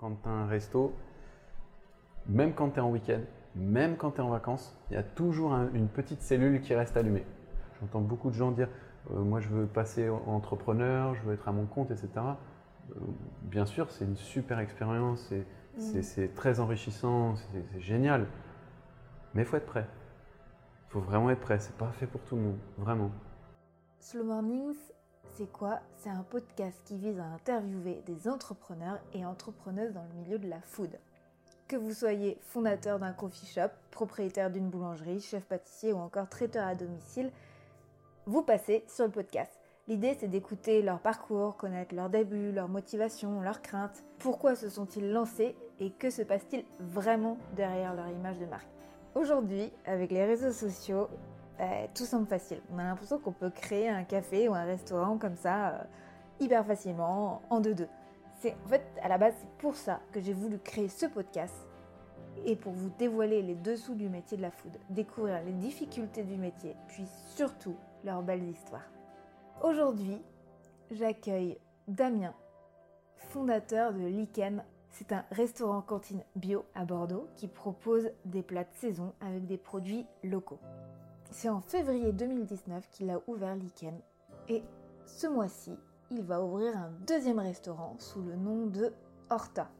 quand tu as un resto, même quand tu es en week-end, même quand tu es en vacances, il y a toujours une petite cellule qui reste allumée. J'entends beaucoup de gens dire euh, Moi, je veux passer entrepreneur, je veux être à mon compte, etc. Euh, bien sûr, c'est une super expérience, c'est mm. très enrichissant, c'est génial. Mais il faut être prêt. Il faut vraiment être prêt. C'est pas fait pour tout le monde, vraiment. Slow Mornings, c'est quoi? C'est un podcast qui vise à interviewer des entrepreneurs et entrepreneuses dans le milieu de la food. Que vous soyez fondateur d'un coffee shop, propriétaire d'une boulangerie, chef pâtissier ou encore traiteur à domicile, vous passez sur le podcast. L'idée, c'est d'écouter leur parcours, connaître leurs débuts, leurs motivations, leurs craintes, pourquoi se sont-ils lancés et que se passe-t-il vraiment derrière leur image de marque? Aujourd'hui, avec les réseaux sociaux, euh, tout semble facile. On a l'impression qu'on peut créer un café ou un restaurant comme ça euh, hyper facilement, en deux-deux. C'est en fait à la base pour ça que j'ai voulu créer ce podcast et pour vous dévoiler les dessous du métier de la food, découvrir les difficultés du métier, puis surtout leurs belles histoires. Aujourd'hui, j'accueille Damien, fondateur de Liken. C'est un restaurant cantine bio à Bordeaux qui propose des plats de saison avec des produits locaux. C'est en février 2019 qu'il a ouvert Liken et ce mois-ci, il va ouvrir un deuxième restaurant sous le nom de Horta,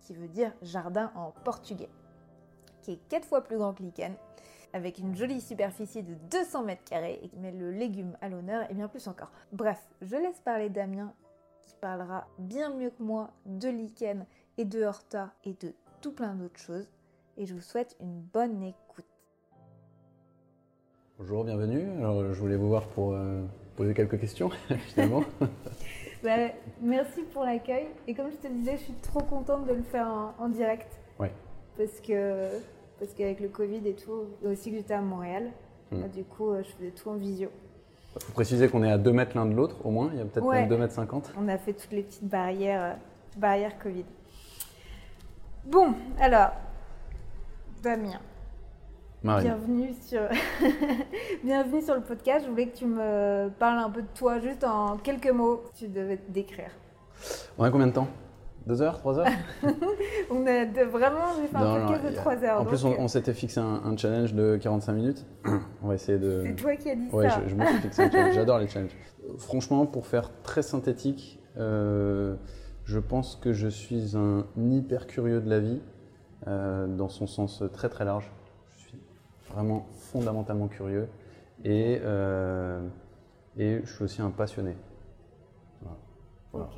qui veut dire jardin en portugais, qui est quatre fois plus grand que Liken, avec une jolie superficie de 200 mètres carrés et qui met le légume à l'honneur et bien plus encore. Bref, je laisse parler Damien qui parlera bien mieux que moi de Liken et de Horta et de tout plein d'autres choses et je vous souhaite une bonne écoute. Bonjour, bienvenue. Alors, je voulais vous voir pour euh, poser quelques questions, finalement. Bah, merci pour l'accueil. Et comme je te disais, je suis trop contente de le faire en, direct. Ouais. Parce que parce qu'avec le Covid et tout, et aussi que j'étais à Montréal, hmm. bah, du coup, euh, je faisais tout en visio. Il faut préciser qu'on est à 2 mètres l'un de l'autre, au moins. Il y a peut-être même 2 mètres 50. On a fait toutes les petites barrières, euh, barrières Covid. Bon, alors, Damien, Bienvenue sur... Bienvenue sur le podcast. Je voulais que tu me parles un peu de toi, juste en quelques mots, tu devais te décrire. On a combien de temps? Deux heures? Trois heures? On a de, vraiment, j'ai fait un podcast de trois heures. En plus, on, euh, s'était fixé un, challenge de 45 minutes. On va essayer de. C'est toi qui as dit ça. Ouais, je, je me suis fixé un challenge. J'adore les challenges. Franchement, pour faire très synthétique, euh, je pense que je suis un hyper curieux de la vie, euh, dans son sens très très large vraiment fondamentalement curieux et, euh, et je suis aussi un passionné.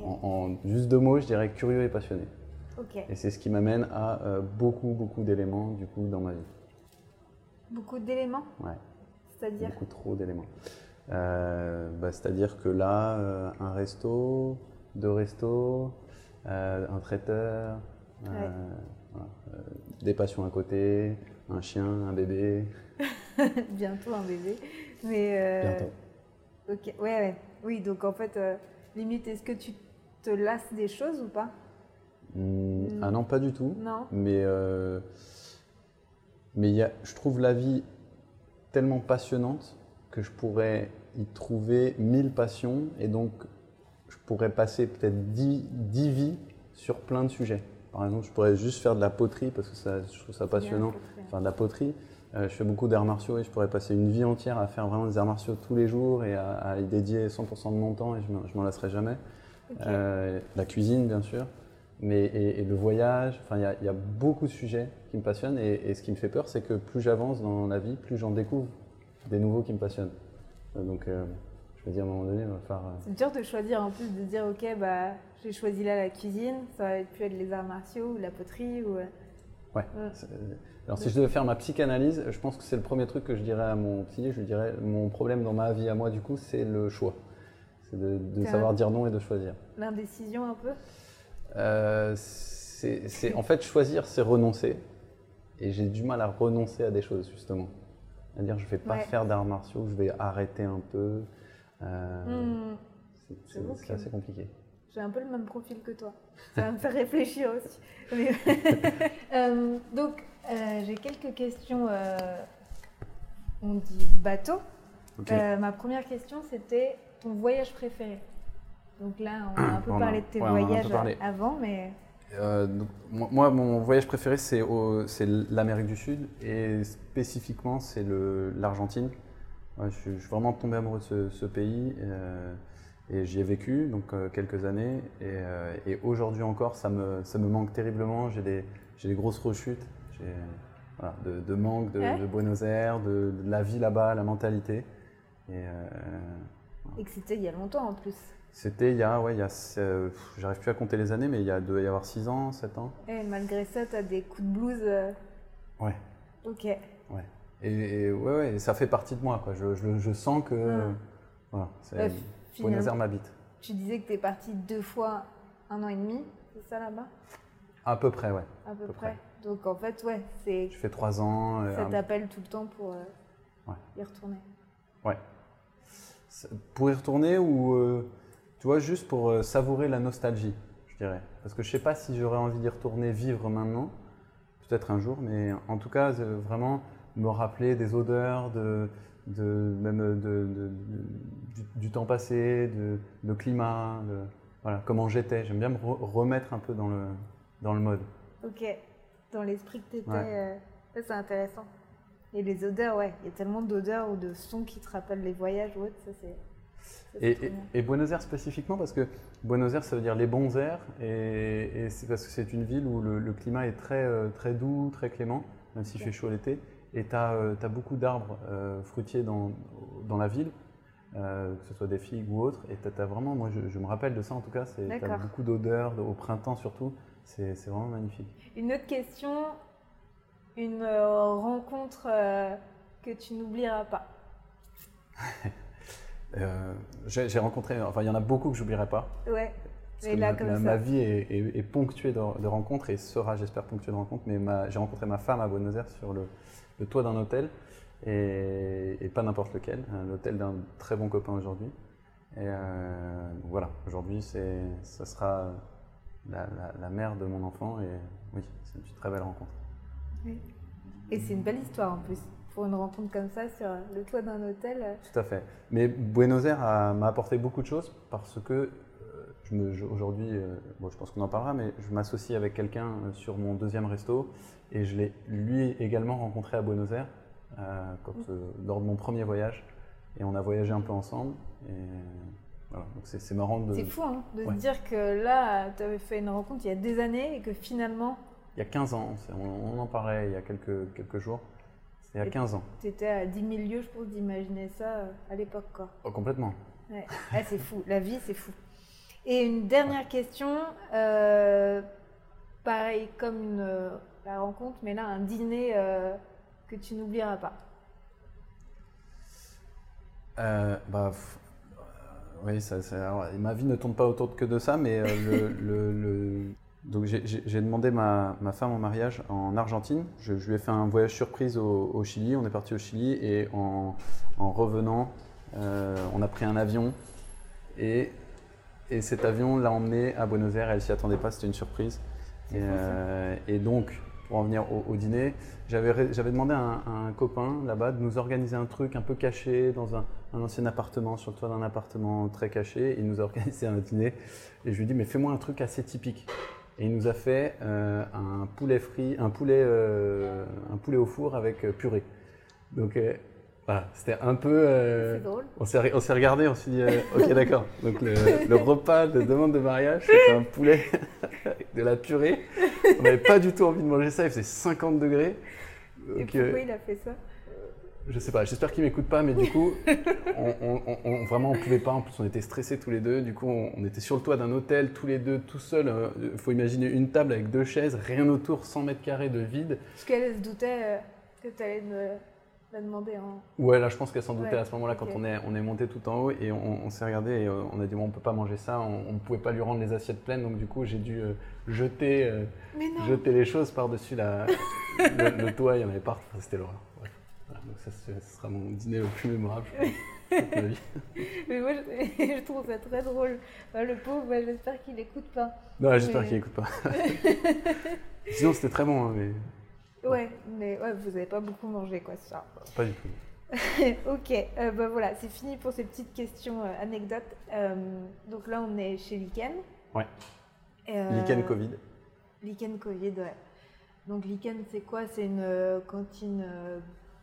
En, juste deux mots, je dirais curieux et passionné. Et c'est ce qui m'amène à euh, beaucoup, beaucoup d'éléments du coup dans ma vie. Beaucoup d'éléments Ouais. C'est-à-dire Beaucoup trop d'éléments. Euh, bah, c'est-à-dire que là, un resto, deux restos, un traiteur, des passions à côté, un chien, un bébé. Bientôt un bébé. Mais euh, Bientôt. Ok, ouais, ouais. Oui, donc en fait, euh, limite, est-ce que tu te lasses des choses ou pas? Mmh, Ah non, pas du tout. Non. Mais, euh, mais y a, je trouve la vie tellement passionnante que je pourrais y trouver mille passions et donc je pourrais passer peut-être dix, dix vies sur plein de sujets. Par exemple, je pourrais juste faire de la poterie parce que ça, je trouve ça passionnant, faire de la poterie. Euh, je fais beaucoup d'arts martiaux et je pourrais passer une vie entière à faire vraiment des arts martiaux tous les jours et à, y dédier 100% de mon temps et je m'en lasserai jamais. Euh, la cuisine, bien sûr, mais et, le voyage. Enfin, il y, a beaucoup de sujets qui me passionnent et, ce qui me fait peur, c'est que plus j'avance dans la vie, plus j'en découvre des nouveaux qui me passionnent. Euh, donc, je me dis à un moment donné, on va faire. C'est dur de choisir en plus de dire, ok, bah j'ai choisi là la cuisine, ça aurait pu être les arts martiaux ou la poterie ou. Ouais. Alors si je devais faire ma psychanalyse, je pense que c'est le premier truc que je dirais à mon psy. Je lui dirais mon problème dans ma vie à moi du coup, c'est le choix. C'est de, savoir dire non et de choisir. L'indécision un peu? Euh, c'est, En fait, choisir, c'est renoncer. Et j'ai du mal à renoncer à des choses, justement. C'est-à-dire, je ne vais pas faire d'arts martiaux, je vais arrêter un peu. Euh, hmm. C'est, assez compliqué. J'ai un peu le même profil que toi. Ça va me faire réfléchir aussi. Euh, donc, euh, j'ai quelques questions. Euh, on dit bateau. ma première question, c'était ton voyage préféré. Donc là, on a un peu parlé de tes voyages avant, mais. Donc, moi, mon voyage préféré, c'est l'Amérique du Sud et spécifiquement, c'est l'Argentine. Ouais, je, suis- je suis vraiment tombé amoureux de ce, ce pays et j'y ai vécu donc euh, quelques années. Et, euh, et aujourd'hui encore, ça me, ça me manque terriblement. J'ai des, des grosses rechutes voilà, de, de manque de, Ouais. de Buenos Aires, de, de la vie là-bas, la mentalité. Et, euh, Et que c'était il y a longtemps en plus. c'était il y a, ouais, il y a, euh, j'arrive plus à compter les années, mais il y a, doit y avoir 6 ans, 7 ans. Et malgré ça, t'as des coups de blues. euh, Ouais. Ok. Et, et ouais, ouais, ça fait partie de moi, quoi. Je, je, je sens que, voilà, Ouais, Buenos Aires finalement, m'habite. tu disais que t'es parti deux fois un an et demi, c'est ça là-bas? À peu près, ouais. À peu, peu près. Donc en fait, ouais, c'est Je fais 3 ans. euh, ça un- t'appelle tout le temps pour euh, Ouais. y retourner. c'est- pour y retourner ou, euh, tu vois, juste pour euh, savourer la nostalgie, je dirais. Parce que je sais pas si j'aurais envie d'y retourner vivre maintenant, peut-être un jour, mais en tout cas, euh, vraiment me rappeler des odeurs, de, de, même de, de- de- du, du temps passé, de, le climat, de- voilà, comment j'étais. J'aime bien me re- remettre un peu dans le, dans le mode. Ok. Dans l'esprit que t'étais, Ouais. euh, ça c'est intéressant. Et les odeurs, ouais, il y a tellement d'odeurs ou de sons qui te rappellent les voyages ou autre, ça c'est. Et, Buenos Aires spécifiquement, parce que Buenos Aires, ça veut dire les bons airs, et, et c'est parce que c'est une ville où le, le climat est très, euh, très doux, très clément, même s'il Ok. fait chaud l'été. Et tu as, beaucoup d'arbres euh, fruitiers dans, dans la ville, euh, que ce soit des figues ou autres. Et tu as, vraiment, moi je, je me rappelle de ça en tout cas, tu as beaucoup d'odeurs, de- au printemps surtout. C'est vraiment magnifique. Une autre question, une euh, rencontre euh, que tu n'oublieras pas. Euh, J'ai rencontré, enfin il y en a beaucoup que j'oublierai pas. Ouais. Parce Mais que là, ma, comme ma- ça. ma vie est, est- est ponctuée de, de rencontres et sera, j'espère, ponctuée de rencontres. Mais ma- j'ai rencontré ma femme à Buenos Aires sur le, le toit d'un hôtel, et, et pas n'importe lequel, hein, l'hôtel d'un très bon copain aujourd'hui. Et euh, voilà, aujourd'hui, c'est- ça sera la, la- la mère de mon enfant, et oui, c'est une très belle rencontre. Et c'est une belle histoire en plus. Pour une rencontre comme ça sur le toit d'un hôtel. euh, Tout à fait. Mais Buenos Aires m'a apporté beaucoup de choses parce que euh, je me- je- aujourd'hui, euh, bon, je pense qu'on en parlera, mais je m'associe avec quelqu'un euh, sur mon deuxième resto et je l'ai lui également rencontré à Buenos Aires euh, quand, euh, lors de mon premier voyage et on a voyagé un peu ensemble. Et voilà, donc c'est c'est marrant de. C'est fou hein, de Ouais. se dire que là, tu avais fait une rencontre il y a des années et que finalement, Il y a 15 ans, c'est- on, on en parlait il y a quelques, quelques jours. C'était il y a Et- 15 ans. tu étais à 10 000 lieues, je pense, d'imaginer ça à l'époque. quoi. Oh, complètement. Ouais. Ah, c'est fou, la vie, c'est fou. Et une dernière question, euh, pareil comme une, euh, la rencontre, mais là, un dîner euh, que tu n'oublieras pas. Euh, bah, oui, ça, ça- alors, ma vie ne tourne pas autour que de ça, mais le, le- le- donc j'ai- demandé ma, ma femme en mariage en Argentine. Je, je lui ai fait un voyage surprise au, au Chili. On est parti au Chili et en, en revenant, euh, on a pris un avion et, et cet avion l'a emmené à Buenos Aires. Elle s'y attendait pas, c'était une surprise. Et, euh, et donc, pour en venir au, au dîner, j'avais demandé à un, à un copain là-bas de nous organiser un truc un peu caché dans un, un ancien appartement, sur le toit d'un appartement très caché. Il nous a organisé un dîner et je lui ai dit mais fais-moi un truc assez typique. Et il nous a fait euh, un poulet frit, un poulet, euh, un poulet au four avec purée. Donc voilà, c'était un peu. euh, c'est drôle. on s'est regardé, on s'est dit euh, ok d'accord. Donc le, le repas de demande de mariage, c'était un poulet avec de la purée. On n'avait pas du tout envie de manger ça, il faisait 50 degrés. Et Donc, euh, pourquoi il a fait ça? je sais pas, j'espère qu'il m'écoute pas, mais du coup, on, on- on- vraiment on pouvait pas. En plus, on était stressés tous les deux. Du coup, on, on était sur le toit d'un hôtel, tous les deux, tout seuls. Il faut imaginer une table avec deux chaises, rien autour, 100 mètres carrés de vide. Parce qu'elle se doutait euh, que tu allais me la demander en. Ouais, là, je pense qu'elle s'en doutait Ouais, à ce moment-là quand on est, on est monté tout en haut et on, on s'est regardé et euh, on a dit bon, on peut pas manger ça, on, ne pouvait pas lui rendre les assiettes pleines, donc du coup, j'ai dû euh, jeter, euh, jeter les choses par-dessus la- le, le toit. Il y en avait partout. Enfin, C'était l'horreur. Voilà, donc ça, ce sera mon dîner le plus mémorable, je pense, de toute ma vie. Mais moi, je, je trouve ça très drôle. Enfin, le pauvre, bah, j'espère qu'il écoute pas. Non, j'espère Mais- qu'il écoute pas. Sinon, c'était très bon, hein, mais Ouais, mais ouais, vous avez pas beaucoup mangé, quoi, ce soir. pas du tout. ok, euh, bah voilà, c'est fini pour ces petites questions euh, anecdotes. Euh, donc là, on est chez Liken. Ouais. Euh, Lichen Covid. Lichen Covid, ouais. Donc Lichen, c'est quoi? C'est une cantine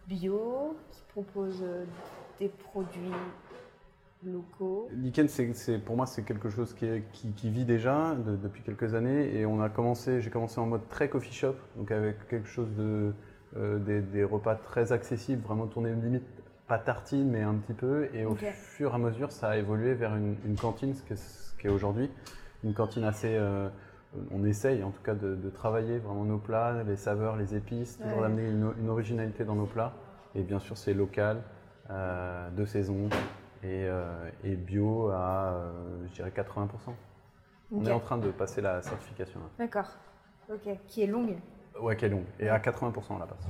bio qui propose des produits locaux. Lichen, c'est, pour moi, c'est quelque chose qui, est- qui- qui vit déjà de- depuis quelques années. Et on a commencé, j'ai commencé en mode très coffee shop, donc avec quelque chose de, euh, des, des repas très accessibles, vraiment tournés limite pas tartine, mais un petit peu. Et au fur et à mesure, ça a évolué vers une, une cantine, ce qui est, ce qui est aujourd'hui. Une cantine assez. euh, on essaye en tout cas de, de travailler vraiment nos plats, les saveurs, les épices, toujours Ouais. d'amener une, une originalité dans nos plats. Et bien sûr, c'est local, euh, de saison et, euh, et bio à, euh, je dirais, 80%. On est en train de passer la certification. D'accord. Ok. Qui est longue. Ouais, qui est longue. Et à 80% on la passe.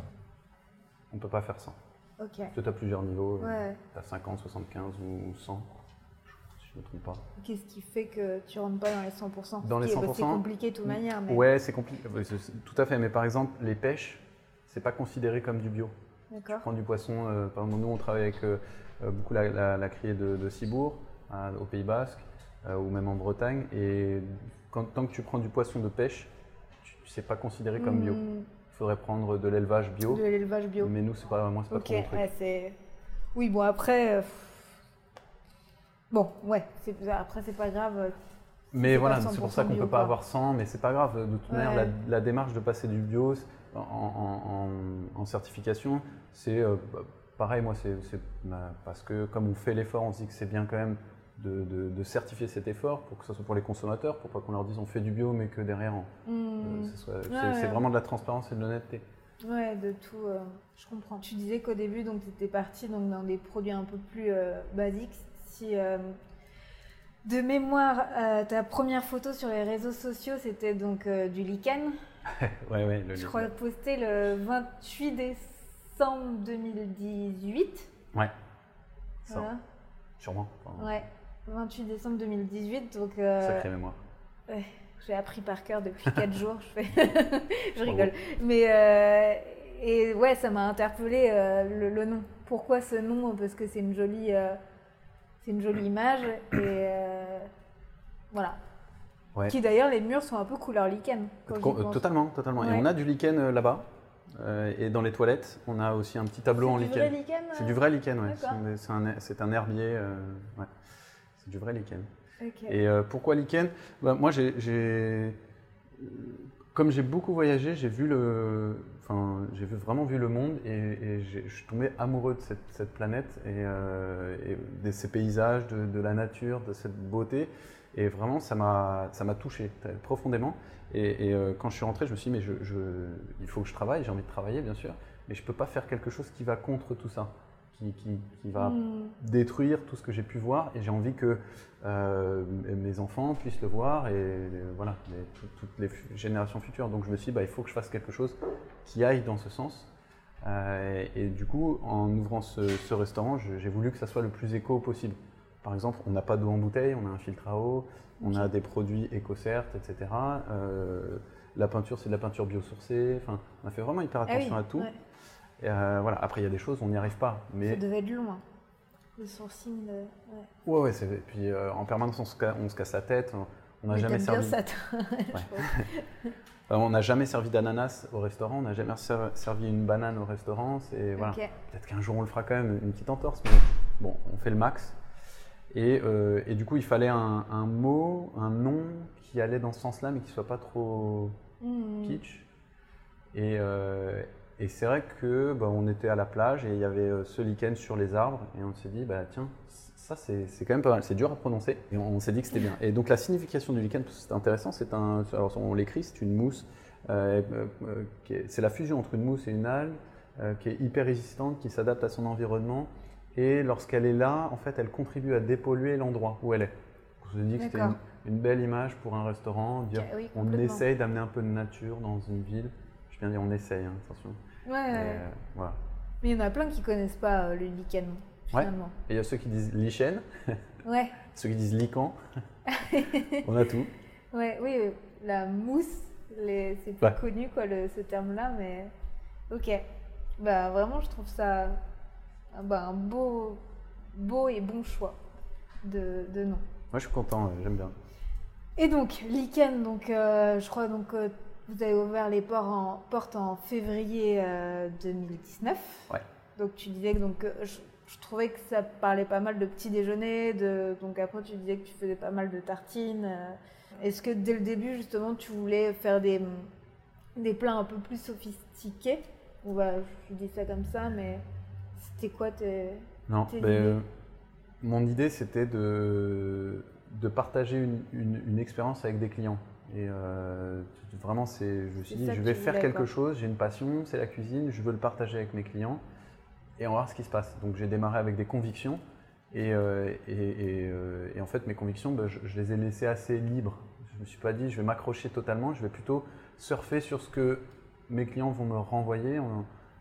On peut pas faire 100. Ok. Parce que tu as plusieurs niveaux. Ouais. Tu as 50, 75 ou 100. Si je ne me trompe pas. Qu'est-ce qui fait que tu rentres pas dans les 100% Dans les Qui est- bah, 100%, C'est compliqué de toute manière. Mais... Ouais, c'est compliqué. Tout à fait. Mais par exemple, les pêches, c'est pas considéré comme du bio. D'accord. prendre du poisson. euh, par exemple, nous, on travaille avec euh, beaucoup la, la, la criée de, de Cibourg, au Pays Basque, euh, ou même en Bretagne. Et quand, tant que tu prends du poisson de pêche, tu c'est pas considéré comme bio. Hmm, Il faudrait prendre de l'élevage bio. De l'élevage bio. Mais nous, c'est pas, moi, c'est pas Ok. trop mon truc. ouais, c'est. Oui, bon après. euh, Bon, ouais. Après, c'est pas grave. euh, Mais voilà, c'est pour ça 100% qu'on peut pas avoir 100, mais c'est pas grave. De toute Ouais. manière, la, la démarche de passer du bio en, en- en- en certification, c'est euh, pareil. Moi, c'est parce que comme on fait l'effort, on se dit que c'est bien quand même de, de- de certifier cet effort pour que ce soit pour les consommateurs, pour pas qu'on leur dise on fait du bio, mais que derrière, euh, soit- c'est ouais. vraiment de la transparence et de l'honnêteté. Ouais, de tout. euh, je comprends. Tu disais qu'au début, donc, tu étais parti donc, dans des produits un peu plus euh, basiques. Si, de mémoire, ta première photo sur les réseaux sociaux, c'était donc du lichen. ouais, ouais. Le, Je crois posté le 28 décembre 2018. Ouais. Ça, Voilà. sûrement. Enfin, Ouais, 28 décembre 2018. Donc, euh, Sacrée mémoire. Ouais, j'ai appris par cœur depuis 4 jours. Je, fais... je rigole. Mais euh, et ouais, ça m'a interpellé euh, le, le nom. Pourquoi ce nom? Parce que c'est une jolie, euh, c'est une jolie image et voilà. Ouais. Qui d'ailleurs les murs sont un peu couleur lichen. totalement, totalement. Et on a du lichen là-bas. Euh, et dans les toilettes, on a aussi un petit tableau en C'est du lichen. vrai lichen. C'est euh du vrai lichen, ouais. C'est- C'est un, c'est un herbier. ouais. C'est du vrai lichen. Et euh, pourquoi lichen? Bah, Moi, j'ai, comme j'ai beaucoup voyagé, j'ai vu le, enfin, j'ai vraiment vu le monde et, je suis tombé amoureux de cette, cette planète et, et de ces paysages, de, de la nature, de cette beauté. Et vraiment, ça m'a, touché profondément. Et, et, euh, quand je suis rentré, je me suis dit, mais je, je- il faut que je travaille, j'ai envie de travailler, bien sûr, mais je peux pas faire quelque chose qui va contre tout ça, qui, qui, qui va Hmm. détruire tout ce que j'ai pu voir et j'ai envie que euh, mes enfants puissent le voir et euh, voilà, les- tout- toutes les générations futures. Donc je me suis dit, bah, il faut que je fasse quelque chose qui aille dans ce sens. Et, et du coup, en ouvrant ce, ce restaurant, j'ai voulu que ça soit le plus éco possible. Par exemple, on n'a pas d'eau en bouteille, on a un filtre à eau, on a des produits éco-certes, etc. Euh, la peinture, c'est de la peinture biosourcée. Enfin, on a fait vraiment hyper Ah oui, attention à tout. ouais. Et, euh, voilà. Après, il y a des choses, on n'y arrive pas. Mais Ça devait être loin. Le sourcing de. Ouais. Ouais, ouais, c'est. et Puis euh, en permanence, on se, ca- on se casse la tête. On- On n'a Mais jamais bien servi. ça, toi, on n'a jamais servi d'ananas au restaurant. On n'a jamais ser- servi une banane au restaurant. C'est voilà. Ok. Peut-être qu'un jour on le fera quand même, une petite entorse, mais bon, on fait le max. Et, euh, et du coup, il fallait un, un mot, un nom qui allait dans ce sens-là, mais qui soit pas trop Hmm. kitsch. Et, euh, et c'est vrai que bah, on était à la plage et il y avait euh, ce lichen sur les arbres et on s'est dit bah tiens ça c'est quand même pas mal, c'est dur à prononcer et on, on s'est dit que c'était bien. Et donc la signification du lichen, c'est intéressant, c'est un, alors on l'écrit, c'est une mousse, euh, c'est la fusion entre une mousse et une algue qui est hyper résistante, qui s'adapte à son environnement et lorsqu'elle est là, en fait, elle contribue à dépolluer l'endroit où elle est. On s'est dit que c'était une, une belle image pour un restaurant, dire oui, on essaye d'amener un peu de nature dans une ville. Je viens de dire on essaye, hein, attention. Ouais, ouais. Euh, voilà. Mais il y en a plein qui connaissent pas euh, le lichen, Ouais. finalement. Et il y a ceux qui disent lichen, Ouais, ceux qui disent lican. on a tout. ouais, oui, euh, la mousse, les... c'est plus Ouais. connu, quoi, le- ce terme-là, mais... Ok. Bah, vraiment, je trouve ça bah, un beau, beau et bon choix de, de nom. Moi je suis content, euh, j'aime bien. Et donc, lichen, donc, euh, je crois, donc, euh, Vous avez ouvert les portes en, portes en février 2019. Ouais. Donc tu disais que donc, je, je, trouvais que ça parlait pas mal de petits déjeuners. De, donc après tu disais que tu faisais pas mal de tartines. Est-ce que dès le début justement tu voulais faire des, des plats un peu plus sophistiqués? Ou bah, je dis ça comme ça, mais c'était quoi tes... Non, ben, mon idée c'était de, de partager une, une, expérience avec des clients. Et euh, vraiment, c'est, je me suis dit, je vais faire quelque chose, j'ai une passion, c'est la cuisine, je veux le partager avec mes clients et on va voir ce qui se passe. Donc j'ai démarré avec des convictions et, euh, et, euh, et, en fait mes convictions, ben, je, je, les ai laissées assez libres. Je ne me suis pas dit je vais m'accrocher totalement, je vais plutôt surfer sur ce que mes clients vont me renvoyer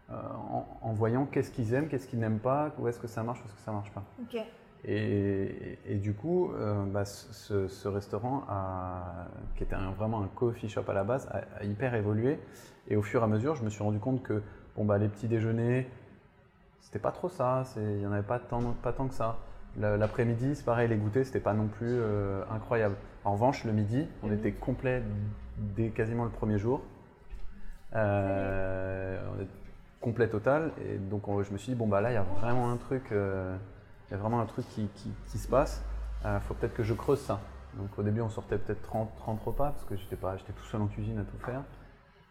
en, en, voyant qu'est-ce qu'ils aiment, qu'est-ce qu'ils n'aiment pas, où est-ce que ça marche, où est-ce que ça ne marche pas. Et, du coup, euh, bah, ce, restaurant, qui était vraiment un coffee shop à la base, a, hyper évolué. Et au fur et à mesure, je me suis rendu compte que bon, bah, les petits déjeuners, c'était pas trop ça, il n'y en avait pas tant, pas tant que ça. L'après-midi, c'est pareil, les goûters, c'était pas non plus euh, incroyable. En revanche, le midi, on était complet dès quasiment le premier jour. Euh, on complet total. Et donc, je me suis dit, bon, bah là, il y a vraiment un truc. Euh, il y a vraiment un truc qui, qui, se passe. Il euh, faut peut-être que je creuse ça. Donc au début, on sortait peut-être 30, 30 repas parce que j'étais pas, j'étais tout seul en cuisine à tout faire.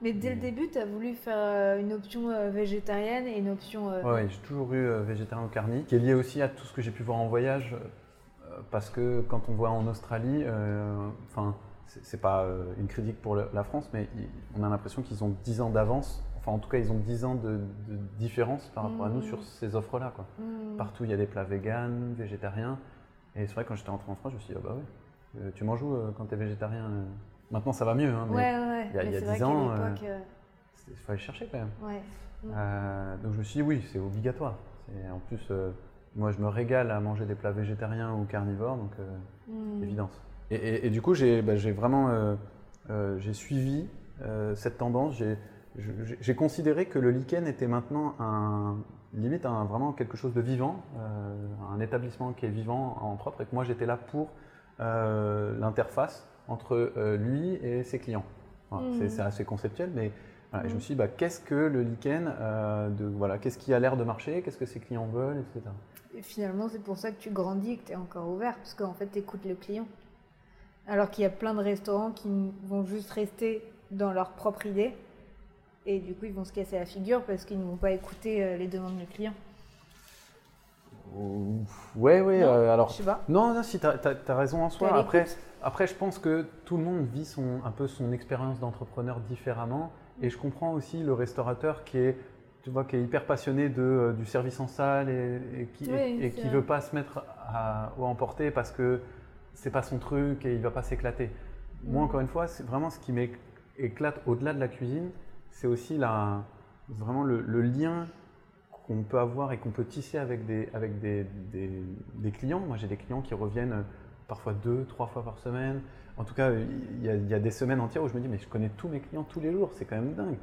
Mais dès le début, tu as voulu faire euh, une option euh, végétarienne et une option. Oui, j'ai toujours eu végétarien au carni, qui est lié aussi à tout ce que j'ai pu voir en voyage. parce que quand on voit en Australie, enfin, c'est pas une critique pour la France, mais on a l'impression qu'ils ont 10 ans d'avance Enfin, en tout cas, ils ont 10 ans de, différence par rapport à nous sur mmh. ces offres-là. Quoi. Mmh. Partout, il y a des plats véganes, végétariens. Et c'est vrai, quand j'étais rentré en France, je me suis dit, ah bah ouais, euh, tu manges où euh, quand tu es végétarien euh? Maintenant, ça va mieux. Hein, mais ouais, ouais, il y a, 10 ans, il fallait chercher quand même. Mmh. donc je me suis dit, oui, c'est obligatoire. En plus, moi, je me régale à manger des plats végétariens ou carnivores, donc évidence. Et, du coup, j'ai bah, vraiment j'ai suivi cette tendance. J'ai j'ai considéré que le lichen était maintenant un, limite un, vraiment quelque chose de vivant, euh, un établissement qui est vivant en propre, et que moi j'étais là pour euh, l'interface entre euh, lui et ses clients. Hmm. C'est assez conceptuel, mais je me hmm. suis dit, bah, qu'est-ce que le lichen, de, voilà, qu'est-ce qui a l'air de marcher, qu'est-ce que ses clients veulent, etc. Et finalement, c'est pour ça que tu grandis et que tu es encore ouvert, parce qu'en fait, tu écoutes le client. Alors qu'il y a plein de restaurants qui vont juste rester dans leur propre idée et du coup, ils vont se casser la figure parce qu'ils ne vont pas écouter euh, les demandes du client. Ouais, ouais. Euh, alors, je sais pas. Non, non, si, tu as, raison en soi. Après, après, je pense que tout le monde vit son, un peu son expérience d'entrepreneur différemment. Et je comprends aussi le restaurateur qui est, tu vois, qui est hyper passionné de, euh, du service en salle et, qui ne veut pas se mettre à, à emporter parce que c'est pas son truc et il va pas s'éclater. Moi, mm. encore une fois, c'est vraiment ce qui m'éclate au-delà de la cuisine, c'est aussi la, vraiment le, lien qu'on peut avoir et qu'on peut tisser avec des, avec des, des, clients. Moi, j'ai des clients qui reviennent parfois deux, trois fois par semaine. En tout cas, il y, a, il y, a, des semaines entières où je me dis, mais je connais tous mes clients tous les jours, c'est quand même dingue.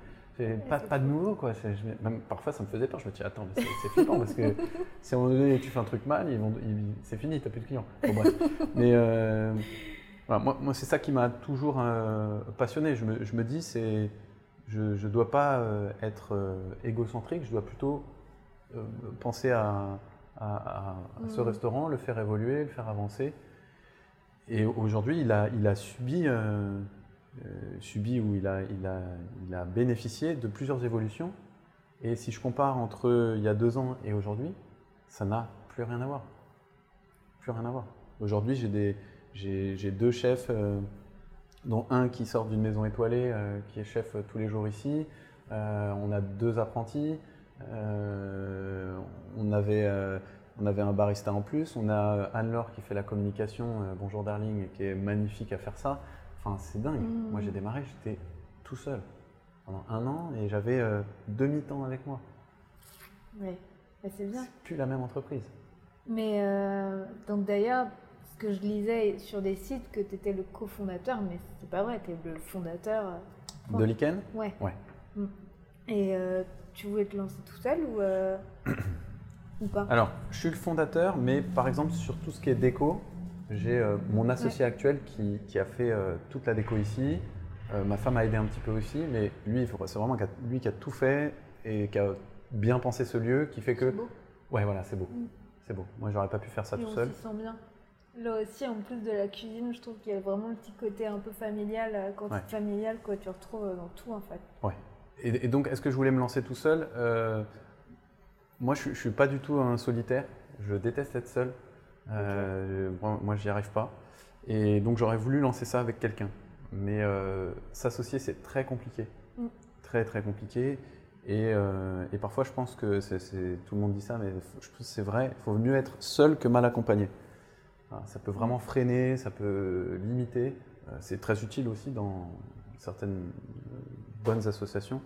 Pas, pas de nouveau, quoi. même, parfois, ça me faisait peur. Je me dis, attends, c'est flippant parce que si à un moment donné tu fais un truc mal, c'est fini, tu n'as plus de clients. Mais euh, moi, moi c'est ça qui m'a toujours euh, passionné. Je me, je me dis, c'est je ne dois pas euh, être euh, égocentrique, je dois plutôt euh, penser à, ce mm. restaurant, le faire évoluer, le faire avancer. Et aujourd'hui, il a, il a subi, subi ou il a, il, a, il a bénéficié de plusieurs évolutions. Et si je compare entre il y a deux ans et aujourd'hui, ça n'a plus rien à voir. Plus rien à voir. Aujourd'hui, j'ai deux chefs dont un qui sort d'une maison étoilée, euh, qui est chef tous les jours ici. Euh, on a deux apprentis. Euh, on, avait, on avait un barista en plus. On a Anne-Laure qui fait la communication, Bonjour Darling, qui est magnifique à faire ça. Enfin, c'est dingue. Mmh. Moi, j'ai démarré, j'étais tout seul pendant un an et j'avais demi-temps avec moi. Oui, c'est bien. C'est plus la même entreprise. Mais donc d'ailleurs, que je lisais sur des sites que tu étais le cofondateur, mais c'est pas vrai, tu es le fondateur. Euh, de Liken Ouais. ouais. Mm. Et euh, tu voulais te lancer tout seul ou, euh, ou pas? Alors, je suis le fondateur, mais par exemple, sur tout ce qui est déco, j'ai mon associé actuel qui, qui, a fait toute la déco ici. Ma femme a aidé un petit peu aussi, mais lui, il faut- c'est vraiment lui qui a tout fait et qui a bien pensé ce lieu, qui fait que. C'est beau. Ouais, voilà, c'est beau. Mm. C'est beau. Moi, j'aurais pas pu faire ça Et tout on seul. s'y sent bien. Là aussi, en plus de la cuisine, je trouve qu'il y a vraiment le petit côté un peu familial, euh, quand Ouais. familial que tu retrouves dans tout en fait. Ouais. Et, et donc, est-ce que je voulais me lancer tout seul Euh, Moi, je, ne suis pas du tout un solitaire. Je déteste être seul. Euh, moi, moi, j'y arrive pas. Et donc, j'aurais voulu lancer ça avec quelqu'un. Mais euh, s'associer, c'est très compliqué. Mm. Très, très compliqué. Et, euh, et parfois, je pense que c'est- tout le monde dit ça, mais je pense que c'est vrai. Il faut mieux être seul que mal accompagné. Ça peut vraiment freiner, ça peut limiter. Euh, c'est très utile aussi dans certaines euh, bonnes associations.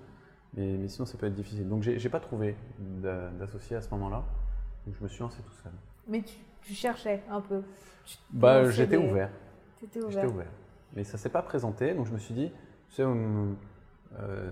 Mais, mais sinon, ça peut être difficile. Donc, j'ai pas trouvé d'a- d'associé à ce moment-là. Donc, je me suis lancé tout seul. Mais tu, tu cherchais un peu. Tu Bah, j'étais des- ouvert. J'étais ouvert. ouvert. Mais ça s'est pas présenté, donc je me suis dit, tu sais, hum, euh,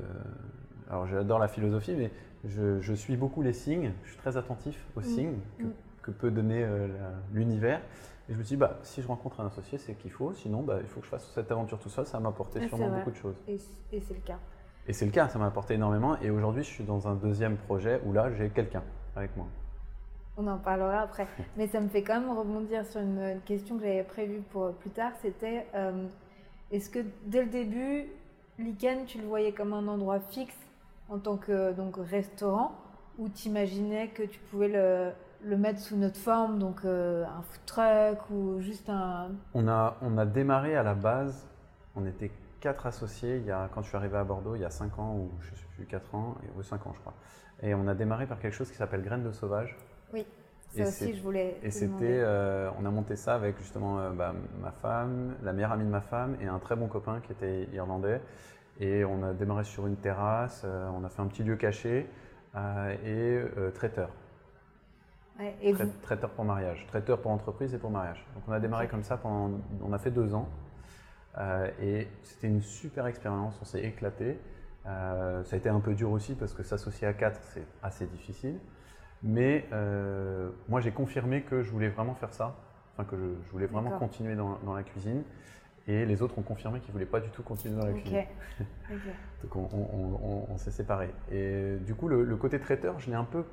alors j'adore la philosophie, mais je, je suis beaucoup les signes, je suis très attentif aux Mm. signes que, Mm. que peut donner euh, l'univers. Et je me suis dit, bah, si je rencontre un associé, c'est qu'il faut, sinon bah, il faut que je fasse cette aventure tout seul, ça va m'apporter Ah, sûrement beaucoup de choses. Et, c'est le cas. Et c'est le cas, ça m'a apporté énormément. Et aujourd'hui, je suis dans un deuxième projet où là, j'ai quelqu'un avec moi. On en parlera après. Mais ça me fait quand même rebondir sur une, une question que j'avais prévue pour plus tard. C'était euh, est-ce que dès le début, Lichen, tu le voyais comme un endroit fixe en tant que donc, restaurant? Ou t'imaginais que tu pouvais le, le mettre sous notre forme, donc euh, un food truck ou juste un. On a, on a démarré à la base, on était quatre associés il y a, quand je suis arrivé à Bordeaux il y a 5 ans, ou je sais plus, 4 ans, ou 5 ans je crois. Et on a démarré par quelque chose qui s'appelle Graines de Sauvage. Oui, ça c'est- aussi, je voulais. Et c'était, euh, on a monté ça avec justement euh, bah, ma femme, la meilleure amie de ma femme et un très bon copain qui était irlandais. Et on a démarré sur une terrasse, euh, on a fait un petit lieu caché et traiteur. Ouais, et Trai- vous, Traiteur pour mariage, traiteur pour entreprise et pour mariage. Donc on a démarré comme ça pendant, on a fait deux ans Euh, et c'était une super expérience, on s'est éclaté. Euh, ça a été un peu dur aussi parce que s'associer à quatre c'est assez difficile. Mais euh, moi j'ai confirmé que je voulais vraiment faire ça, enfin que je, je voulais vraiment continuer dans, dans la cuisine. Et les autres ont confirmé qu'ils ne voulaient pas du tout continuer dans la cuisine. Donc on, on- on- on s'est séparés. Et du coup, le, le côté traiteur, je l'ai un peu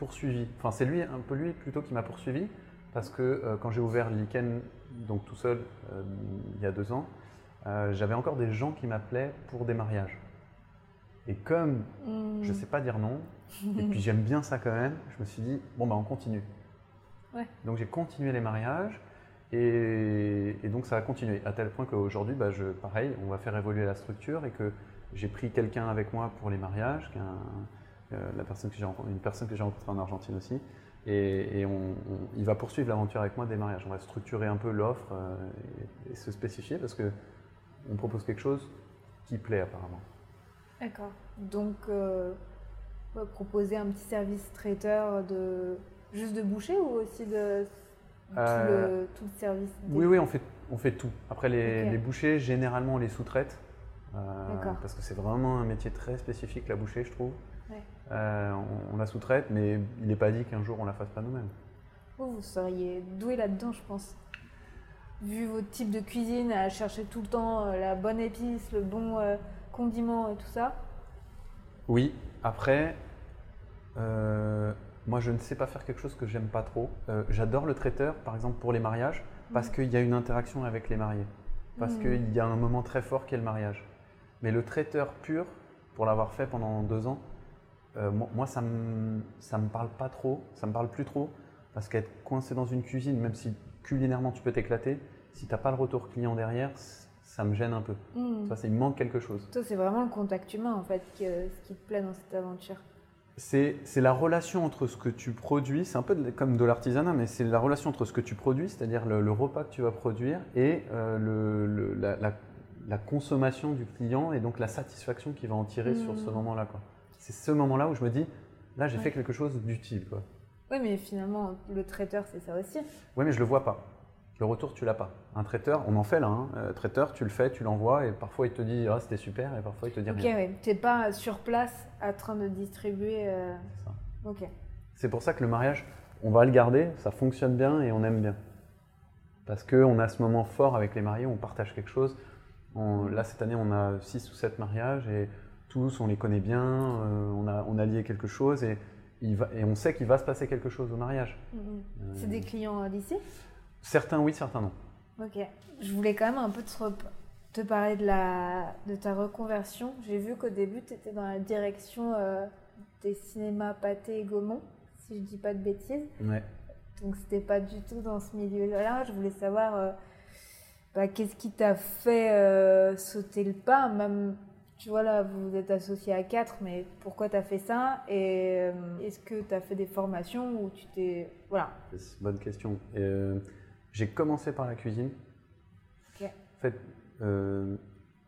poursuivi. Enfin, c'est lui, un peu lui plutôt qui m'a poursuivi. Parce que euh, quand j'ai ouvert Lichen, donc tout seul, euh, il y a deux ans, euh, j'avais encore des gens qui m'appelaient pour des mariages. Et comme Hmm. je ne sais pas dire non, et puis j'aime bien ça quand même, je me suis dit, bon, bah on continue. Ouais. Donc j'ai continué les mariages. Et, et donc ça a continué, à tel point qu'aujourd'hui, bah, je, pareil, on va faire évoluer la structure et que j'ai pris quelqu'un avec moi pour les mariages, la personne que j'ai une personne que j'ai rencontrée en Argentine aussi. Et, et on- on- il va poursuivre l'aventure avec moi des mariages. On va structurer un peu l'offre euh, et, et se spécifier parce que on propose quelque chose qui plaît apparemment. D'accord. Donc, euh, proposer un petit service traiteur de juste de boucher ou aussi de tout, Euh, le, tout le service des- Oui, oui, on fait, on fait tout. Après, les, Ok. les bouchers, généralement, on les sous-traite. euh, D'accord. parce que c'est vraiment un métier très spécifique, la boucher, je trouve. Ouais. Euh, on, on la sous-traite, mais il n'est pas dit qu'un jour on la fasse pas nous-mêmes. Vous, vous seriez doué là-dedans, je pense. Vu votre type de cuisine, à chercher tout le temps euh, la bonne épice, le bon euh, condiment et tout ça. Oui, après, moi je ne sais pas faire quelque chose que j'aime pas trop. J'adore le traiteur, par exemple pour les mariages, parce Mhm. qu'il y a une interaction avec les mariés. Parce Mhm. qu'il y a un moment très fort qui est le mariage. Mais le traiteur pur, pour l'avoir fait pendant deux ans, euh, moi, ça me, ça me parle pas trop, ça me parle plus trop, parce qu'être coincé dans une cuisine, même si culinairement tu peux t'éclater, si t'as pas le retour client derrière, ça me gêne un peu. Hmm. Ça, c'est- il manque quelque chose. Toi, c'est vraiment le contact humain, en fait, qui, euh, ce qui te plaît dans cette aventure. C'est la relation entre ce que tu produis, c'est un peu de- comme de l'artisanat, mais c'est la relation entre ce que tu produis, c'est-à-dire le, le repas que tu vas produire, et euh, le- le- la, la- la consommation du client, et donc la satisfaction qu'il va en tirer sur ce moment-là. C'est ce moment-là où je me dis, là j'ai Ouais. fait quelque chose d'utile. quoi. Oui, mais finalement, le traiteur, c'est ça aussi. Ouais, mais je le vois pas. Le retour, tu l'as pas. Un traiteur, on en fait là, hein. Euh, traiteur, tu le fais, tu l'envoies, et parfois il te dit, ah c'était super, et parfois il te dit Ok, rien. ouais. Tu n'es pas sur place en train de distribuer. euh, C'est ça. Ok. C'est pour ça que le mariage, on va le garder, ça fonctionne bien et on aime bien. Parce qu'on a ce moment fort avec les mariés, on partage quelque chose. On- là, cette année, on a 6 ou 7 mariages et tous, on les connaît bien, euh, on, a, on a lié quelque chose et, il va, et on sait qu'il va se passer quelque chose au mariage. Mhm. Euh, C'est des clients euh, d'ici? Certains oui, certains non. Ok. Je voulais quand même un peu te, te parler de, la, de ta reconversion. J'ai vu qu'au début, tu étais dans la direction euh, des cinémas Pâté et Gaumont, si je dis pas de bêtises. Ouais. Donc, c'était pas du tout dans ce milieu-là. Je voulais savoir bah, qu'est-ce qui t'a fait sauter le pas. Même, tu vois, là, vous êtes associés à quatre, mais pourquoi tu as fait ça Et euh, est-ce que tu as fait des formations ou tu t'es. Voilà. Bonne question. Euh, j'ai commencé par la cuisine. Ok. En fait, euh,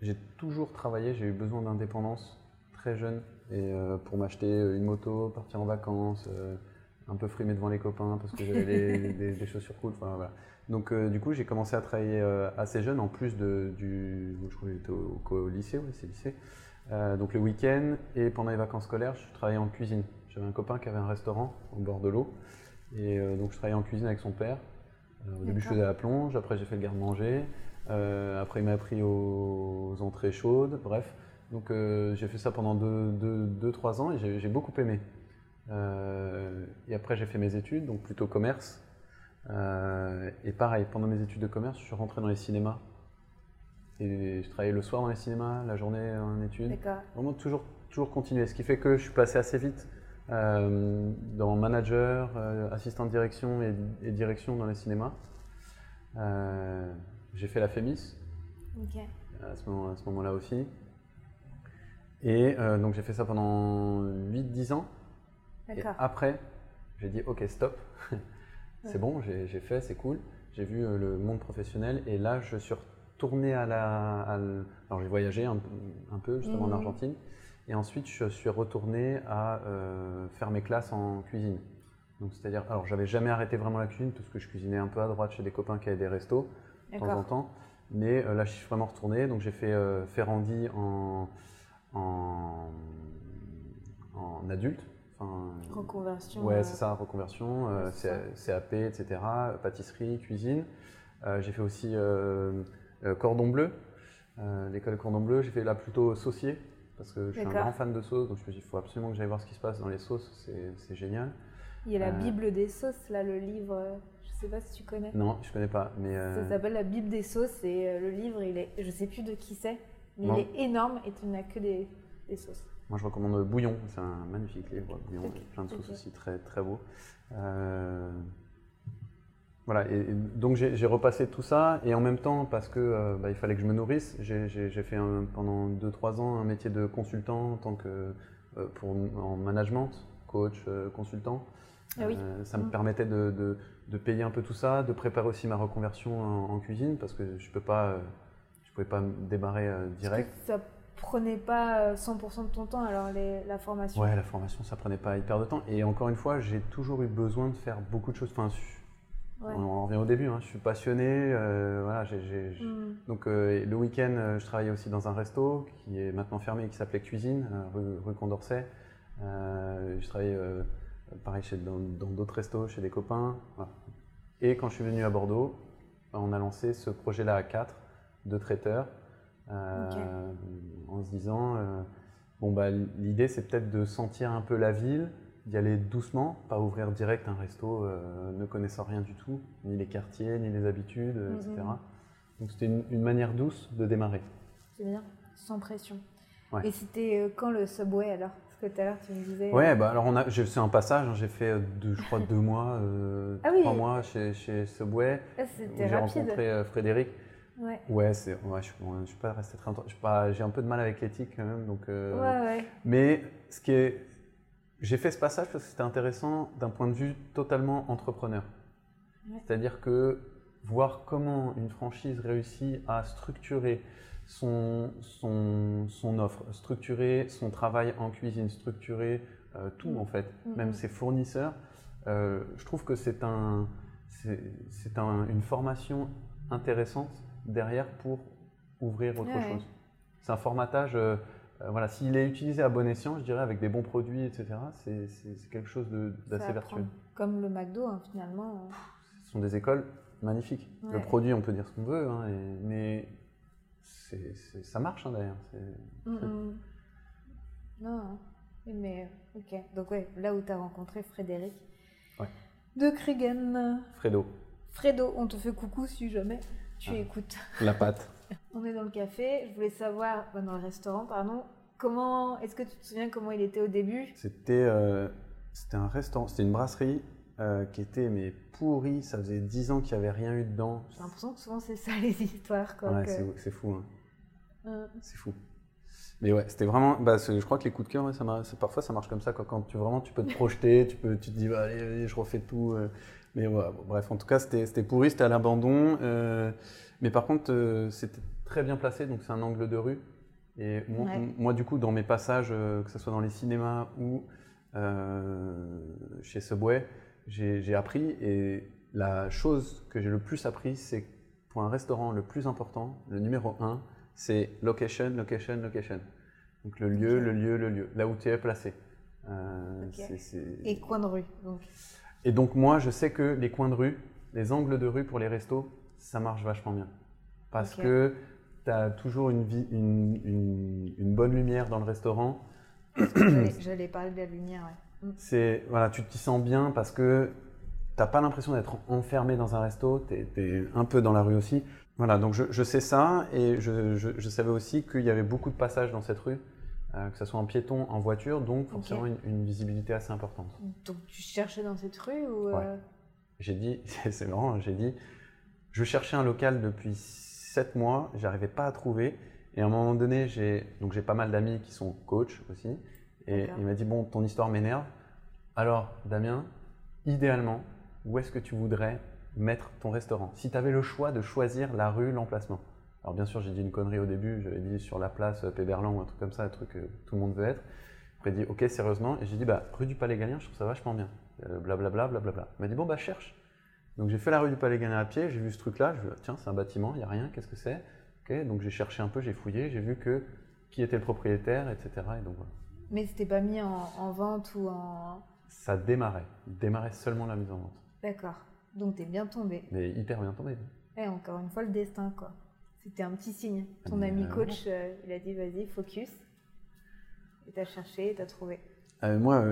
j'ai toujours travaillé, j'ai eu besoin d'indépendance très jeune et pour m'acheter une moto, partir en vacances, un peu frimer devant les copains parce que j'avais des, des- des chaussures cool. Enfin, voilà. Donc euh, du coup, j'ai commencé à travailler euh, assez jeune en plus de, du, je crois que j'étais au, au lycée, oui, c'est lycée. Euh, donc le week-end et pendant les vacances scolaires, je travaillais en cuisine. J'avais un copain qui avait un restaurant au bord de l'eau et donc je travaillais en cuisine avec son père. Au début, je faisais la plonge, après j'ai fait le garde-manger. Après, il m'a appris aux, aux entrées chaudes, bref. Donc, j'ai fait ça pendant 2-3 ans et j'ai j'ai beaucoup aimé. Euh, et après, j'ai fait mes études, donc plutôt commerce. Euh, et pareil, pendant mes études de commerce, je suis rentré dans les cinémas. Et je travaillais le soir dans les cinémas, la journée en études. D'accord. Vraiment toujours, toujours continuer. Ce qui fait que je suis passé assez vite euh, dans manager, euh, assistant de direction et, et direction dans les cinémas. Euh, j'ai fait la FEMIS à ce moment- moment-là aussi. Et donc j'ai fait ça pendant 8-10 ans. Et après, j'ai dit ok, stop. c'est Ouais. bon, j'ai fait, c'est cool. J'ai vu euh, le monde professionnel et là, je suis retourné à la. à l- alors j'ai voyagé un, un peu justement Mhm. en Argentine. Et ensuite, je suis retourné à euh, faire mes classes en cuisine. Donc, c'est-à-dire, alors j'avais jamais arrêté vraiment la cuisine parce que je cuisinais un peu à droite chez des copains qui avaient des restos de temps en temps. Mais euh, là, je suis vraiment retourné. Donc, j'ai fait euh, Ferrandi en, en, en adulte. Enfin, Reconversion. ouais, euh, c'est ça, reconversion, euh, ouais, CAP, etc., pâtisserie, cuisine. Euh, j'ai fait aussi Cordon Bleu, l'école Cordon Bleu. J'ai fait là plutôt saucier parce que je suis un grand fan de sauce. Donc, je me suis dit, il faut absolument que j'aille voir ce qui se passe dans les sauces. C'est- génial. Il y a la Bible des sauces, là, le livre. Je sais pas si tu connais. Non, je connais pas. Mais, euh, Ça s'appelle la Bible des sauces et le livre, il est, je sais plus de qui c'est, mais Non. il est énorme et tu n'as que des, des sauces. Moi, je recommande Bouillon. C'est un magnifique livre, Bouillon, Ok, avec plein de sauces ok. aussi très très beau. Euh, Voilà, et, et donc j'ai repassé tout ça, et en même temps, parce que euh, bah, il fallait que je me nourrisse, j'ai fait un- pendant 2-3 ans un métier de consultant en tant que euh, pour, en management, coach, consultant. Ah oui. Ça me Mm. permettait de, de- de payer un peu tout ça, de préparer aussi ma reconversion en, en cuisine, parce que je peux pas, je pouvais pas me démarrer direct. Ça prenait pas euh, 100% de ton temps, alors les- la formation. Ouais, la formation, ça prenait pas hyper de temps. Et encore une fois, j'ai toujours eu besoin de faire beaucoup de choses. Enfin, je- Ouais. on en revient au début. hein, Je suis passionné. euh, voilà, Mm. Donc euh, le week-end, euh, je travaillais aussi dans un resto qui est maintenant fermé, qui s'appelait Cuisine, euh, rue, rue Condorcet. Euh, je travaillais euh, pareil chez, dans d'autres restos, chez des copains. voilà. Et quand je suis venu à Bordeaux, on a lancé ce projet-là à quatre, de traiteurs, euh, en se disant, euh, bon bah l'idée c'est peut-être de sentir un peu la ville, d'y aller doucement, pas ouvrir direct un resto euh, ne connaissant rien du tout, ni les quartiers, ni les habitudes, euh, Mhm. etc. Donc c'était une, une manière douce de démarrer. C'est bien, sans pression. Ouais. Et c'était quand le Subway alors? Parce que tout à l'heure tu me disais. Ouais, bah alors on a, j'ai fait un passage, hein, j'ai fait deux, je crois deux mois, euh, Ah oui. trois mois chez, chez Subway, Ah, c'était j'ai rencontré Frédéric. Ouais. Ouais, c'est, ouais, je, ouais, je suis pas resté très longtemps. J'ai un peu de mal avec l'éthique quand même, donc. euh, ouais, ouais. Mais ce qui est, j'ai fait ce passage parce que c'était intéressant d'un point de vue totalement entrepreneur. C'est-à-dire que voir comment une franchise réussit à structurer son, son, son offre, structurer son travail en cuisine, structurer euh, tout Mm. en fait, Mhm. même ses fournisseurs, euh, je trouve que c'est un, c'est un- une formation intéressante derrière pour ouvrir autre Ouais. chose. C'est un formatage, euh, euh, voilà, s'il est utilisé à bon escient, je dirais, avec des bons produits, etc., c'est, c'est- c'est quelque chose de- d'assez vertueux. Comme le McDo, hein, finalement. euh. Ce sont des écoles magnifiques. Le produit, on peut dire ce qu'on veut, hein, et- mais c'est- ça marche hein, d'ailleurs. c'est- Mm, mm. Non, mais ok. Donc ouais, là où tu as rencontré Frédéric Ouais. de Kriegen. Fredo, Fredo, on te fait coucou si jamais tu Ah. écoutes. la pâte. On est dans le café. Je voulais savoir, dans le restaurant, pardon, comment, est-ce que tu te souviens comment il était au début? C'était euh, c'était un restaurant, c'était une brasserie euh, qui était mais pourrie. Ça faisait 10 ans qu'il n'y avait rien eu dedans. J'ai l'impression que souvent c'est ça les histoires. Quoi, Ouais, que- c'est c'est fou. hein. Euh, C'est fou. Mais ouais, c'était vraiment. Bah, c'est- je crois que les coups de cœur, ouais, ça parfois ça marche comme ça. Quand, quand tu vraiment tu peux te projeter, tu, peux, tu te dis bah, allez, allez, je refais tout. euh. Mais ouais, bon, bref, en tout cas, c'était pourri, c'était à l'abandon. euh, mais par contre, euh, c'était très bien placé, donc c'est un angle de rue. Et moi, Ouais. moi, du coup, dans mes passages, euh, que ce soit dans les cinémas ou euh, chez Subway, j'ai appris. Et la chose que j'ai le plus appris, c'est que pour un restaurant, le plus important, le numéro un, c'est location, location, location. Donc le lieu, le lieu, le lieu, là où tu es placé. Ok. c'est- c'est- Et coin de rue. Donc. Et donc moi, je sais que les coins de rue, les angles de rue pour les restos, ça marche vachement bien. Parce que tu as toujours une, vie- une, une- une bonne lumière dans le restaurant. J'allais- parler de la lumière, ouais. Mm. C'est voilà, tu t'y sens bien parce que t'as pas l'impression d'être enfermé dans un resto, tu es, un peu dans la rue aussi. Voilà, donc je, je sais ça et je, je- je savais aussi qu'il y avait beaucoup de passages dans cette rue, euh, que ce soit en piéton, en voiture, donc forcément une, une visibilité assez importante. Donc tu cherchais dans cette rue ou euh, Ouais. J'ai dit, c'est marrant, j'ai dit, je cherchais un local depuis 7 mois, j'arrivais pas à trouver. Et à un moment donné, j'ai donc j'ai pas mal d'amis qui sont coachs aussi. Et il m'a dit, bon, ton histoire m'énerve. Alors, Damien, idéalement, où est-ce que tu voudrais mettre ton restaurant? Si tu avais le choix de choisir la rue, l'emplacement. Alors bien sûr, j'ai dit une connerie au début, j'avais dit sur la place euh, Péberlan ou un truc comme ça, un truc que tout le monde veut être. Après, il dit, ok, sérieusement. Et j'ai dit, bah, rue du Palais Galien, je trouve ça vachement bien. Euh, Blablabla, blablabla. Il m'a dit, bon, bah, cherche. Donc j'ai fait la rue du Palais Galien à pied, j'ai vu ce truc-là, je me tiens, c'est un bâtiment, il n'y a rien, qu'est-ce que c'est? Ok, donc j'ai cherché un peu, j'ai fouillé, j'ai vu que qui était le propriétaire, etc. Et donc voilà. Mais c'était pas mis en, en vente ou en. Ça démarrait, il démarrait seulement la mise en vente. D'accord. Donc t'es bien tombé. Mais hyper bien tombé. Et encore une fois, le destin, quoi. C'était un petit signe. Ton ami euh, coach, euh, il a dit vas-y, focus. Et t'as cherché et t'as trouvé. Euh, moi,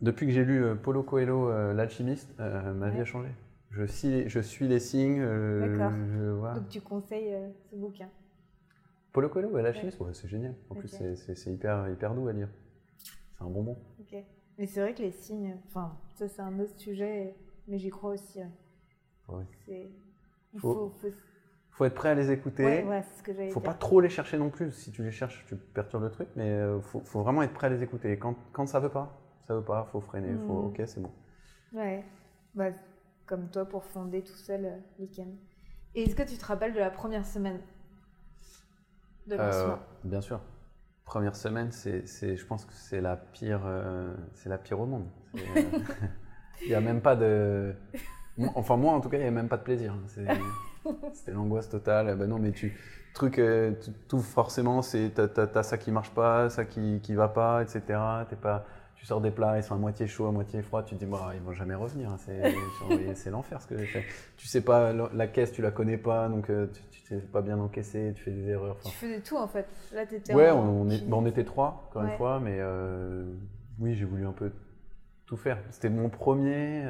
depuis que j'ai lu Paulo Coelho, L'Alchimiste, ma vie a changé. Je suis, je suis les signes. D'accord. voilà. Donc tu conseilles ce bouquin. Paulo Coelho, ouais, L'Alchimiste, ouais, c'est génial. En plus, c'est- hyper, hyper doux à lire. C'est un bonbon. Mais c'est vrai que les signes, enfin, ça c'est un autre sujet, mais j'y crois aussi. ouais. Il Faut- faut. faut... faut être prêt à les écouter. Ouais, ce que j'allais faut dire. pas trop les chercher non plus. Si tu les cherches, tu perturbes le truc. Mais euh, faut, faut vraiment être prêt à les écouter. Et quand, quand ça veut pas, ça veut pas, faut freiner. Faut, Mm. ok, c'est bon. Ouais. Bah, comme toi pour fonder tout seul euh, week-end. Et est-ce que tu te rappelles de la première semaine de Euh, lancement? bien sûr. Première semaine, c'est, je pense que c'est la pire, euh, c'est la pire au monde. Euh, Il n'y a même pas de. Enfin, moi, en tout cas, il n'y a même pas de plaisir. C'est- C'était l'angoisse totale. Ben non, mais tu. Truc, euh, tout forcément, c'est t'as, ça qui marche pas, ça qui, qui va pas, etc. T'es pas, tu sors des plats, ils sont à moitié chauds, à moitié froids. Tu te dis, bah, ils vont jamais revenir. hein, C'est, l'enfer ce que j'ai fait. Tu sais pas, la, caisse, tu la connais pas, donc euh, tu, tu sais pas bien encaisser, tu fais des erreurs. Tu faisais tout en fait. Là, t'étais Ouais, en- on, est- on était trois, encore Ouais. une fois, mais euh, oui, j'ai voulu un peu tout faire. C'était mon premier,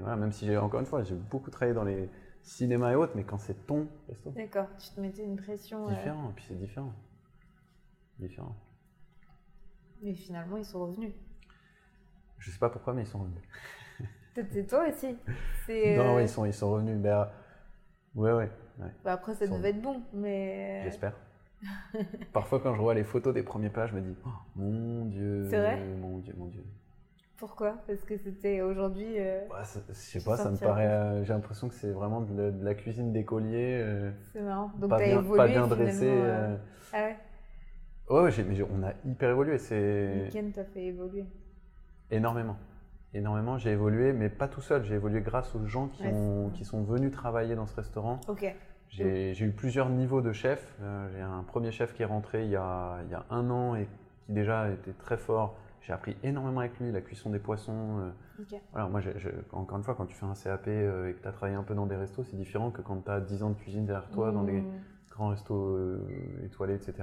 voilà, même si j'ai encore une fois, j'ai beaucoup travaillé dans les cinémas et autres, mais quand c'est ton resto, D'accord, tu te mettais une pression. euh, différent, et puis c'est différent. Différent. Mais finalement, ils sont revenus. Je sais pas pourquoi, mais ils sont revenus. Peut-être c'est toi aussi. Non, euh, ils sont, ils sont revenus. Mais, euh, ouais, ouais, ouais, bah, après, ça devait être bon, mais. j'espère. Parfois, quand je vois les photos des premiers plats, je me dis, oh, mon Dieu, C'est vrai? mon Dieu, mon Dieu. Pourquoi? Parce que c'était aujourd'hui. euh, je sais pas, ça me paraît. euh, j'ai l'impression que c'est vraiment de la, de la cuisine d'écolier. euh, C'est marrant. Donc, pas, t'as bien, évolué. pas bien dressé. euh, euh. Ah ouais Ouais, mais on a hyper évolué. Le week-end t'a fait évoluer. énormément. Énormément, j'ai évolué, mais pas tout seul. J'ai évolué grâce aux gens qui, Ouais, ont, qui sont venus travailler dans ce restaurant. Ok. J'ai eu plusieurs niveaux de chef. Euh, j'ai un premier chef qui est rentré il y, a, il y a un an et qui déjà était très fort. J'ai appris énormément avec lui, la cuisson des poissons. euh. Voilà, moi, je- je- encore une fois, quand tu fais un CAP euh, et que tu as travaillé un peu dans des restos, c'est différent que quand tu as 10 ans de cuisine derrière toi, dans des, Mmh. grand resto euh, étoilé, etc.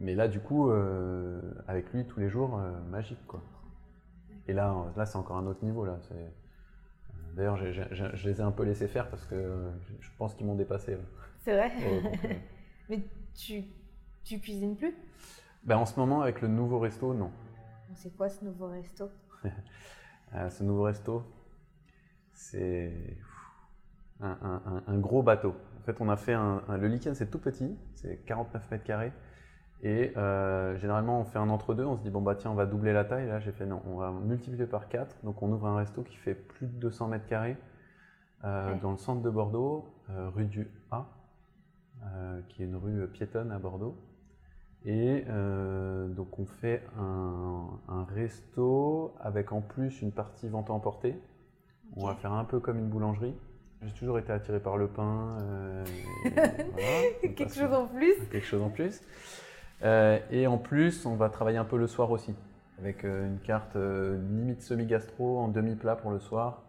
Mais là, du coup, euh, avec lui tous les jours, euh, magique quoi. Et là, là c'est encore un autre niveau là. D'ailleurs, je les ai un peu laissés faire parce que je pense qu'ils m'ont dépassé. C'est vrai Mais tu, tu cuisines plus? Ben, en ce moment, avec le nouveau resto, non. C'est quoi ce nouveau resto? Euh, ce nouveau resto, c'est un, un- un- un gros bateau. En fait, on a fait un, le Lichen, c'est tout petit, c'est 49 mètres carrés. Et euh, généralement, on fait un entre-deux, on se dit, bon, bah tiens, on va doubler la taille. Là, j'ai fait, non, on va multiplier par 4. Donc, on ouvre un resto qui fait plus de 200 mètres carrés euh, Ouais. dans le centre de Bordeaux, euh, rue du A, qui est une rue piétonne à Bordeaux. Et euh, donc on fait un, un resto avec en plus une partie vente à emporter. On va faire un peu comme une boulangerie. J'ai toujours été attiré par le pain. euh, et voilà, donc Quelque chose en plus quelque chose en plus. Euh, et en plus, on va travailler un peu le soir aussi, avec une carte limite semi-gastro en demi-plat pour le soir.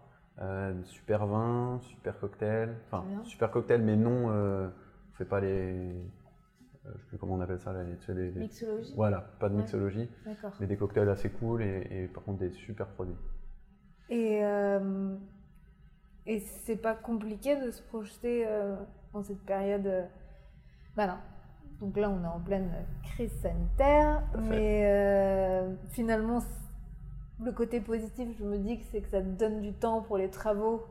Super vin, super cocktail. Enfin, super cocktail, mais non, on fait pas les. Euh, je sais plus comment on appelle ça, les, tu sais, les- les- Mixologie Voilà, pas de mixologie, mais des cocktails assez cool et, et par contre des super produits. Et, euh, et c'est pas compliqué de se projeter euh, en cette période. Bah non. Donc là, on est en pleine crise sanitaire, mais euh, finalement, le côté positif, je me dis que c'est que ça donne du temps pour les travaux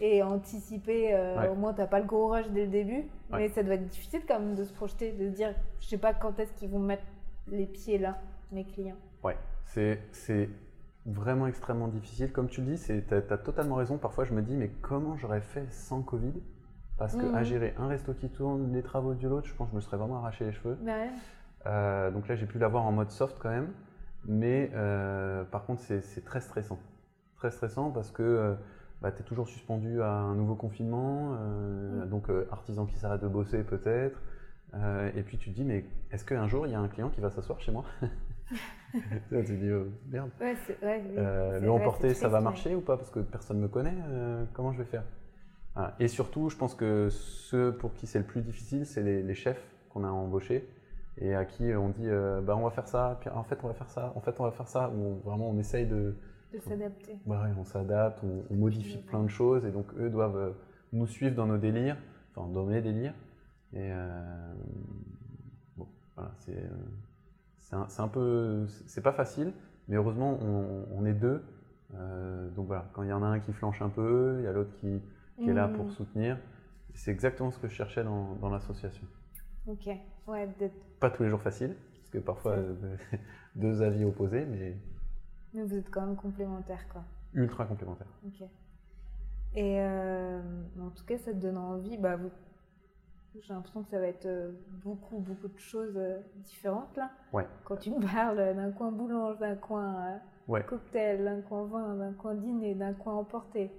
et anticiper. euh, Ouais. Au moins, t'as pas le gros rush dès le début, Ouais. mais ça doit être difficile quand même de se projeter, de se dire, je sais pas quand est-ce qu'ils vont mettre les pieds là, mes clients. Ouais, c'est c'est vraiment extrêmement difficile. Comme tu le dis, tu as, totalement raison. Parfois, je me dis, mais comment j'aurais fait sans Covid? Parce que Mhm. à gérer un resto qui tourne, les travaux de l'autre, je pense que je me serais vraiment arraché les cheveux. Bah ouais. Euh, donc là, j'ai pu l'avoir en mode soft quand même. Mais euh, par contre, c'est c'est très stressant. Très stressant parce que bah, tu es toujours suspendu à un nouveau confinement. euh, Mm. Donc, euh, artisan qui s'arrête de bosser peut-être. Euh, et puis tu te dis, mais est-ce qu'un jour, il y a un client qui va s'asseoir chez moi Tu te dis, oh, merde. Ouais, c'est ouais, oui. C'est- le emporter, ça va marcher ou pas? Parce que personne ne me connaît. comment je vais faire? Voilà. Et surtout, je pense que ceux pour qui c'est le plus difficile, c'est les, les chefs qu'on a embauchés et à qui on dit bah, on va faire ça, puis en fait on va faire ça, en fait on va faire ça. Ou vraiment on essaye de. De s'adapter. bah ouais, on s'adapte, on, on modifie plein de choses et donc eux doivent euh, nous suivre dans nos délires, enfin dans mes délires. Et euh, bon, voilà, c'est euh, c'est un, peu. C'est pas facile, mais heureusement on, on est deux. Euh, donc voilà, quand il y en a un qui flanche un peu, il y a l'autre qui, qui est là pour Hmm, soutenir. C'est exactement ce que je cherchais dans, dans l'association. Ok, ouais, Pas tous les jours facile, parce que parfois deux avis opposés, mais mais vous êtes quand même complémentaires, quoi. ultra complémentaires. Ok. Et euh, en tout cas, ça te donne envie. Bah, vous- J'ai l'impression que ça va être euh, beaucoup, beaucoup de choses euh, différentes là. Ouais. Quand tu me parles d'un coin boulange, d'un coin Ouais. cocktail, d'un coin vin, d'un coin dîner, d'un coin emporté,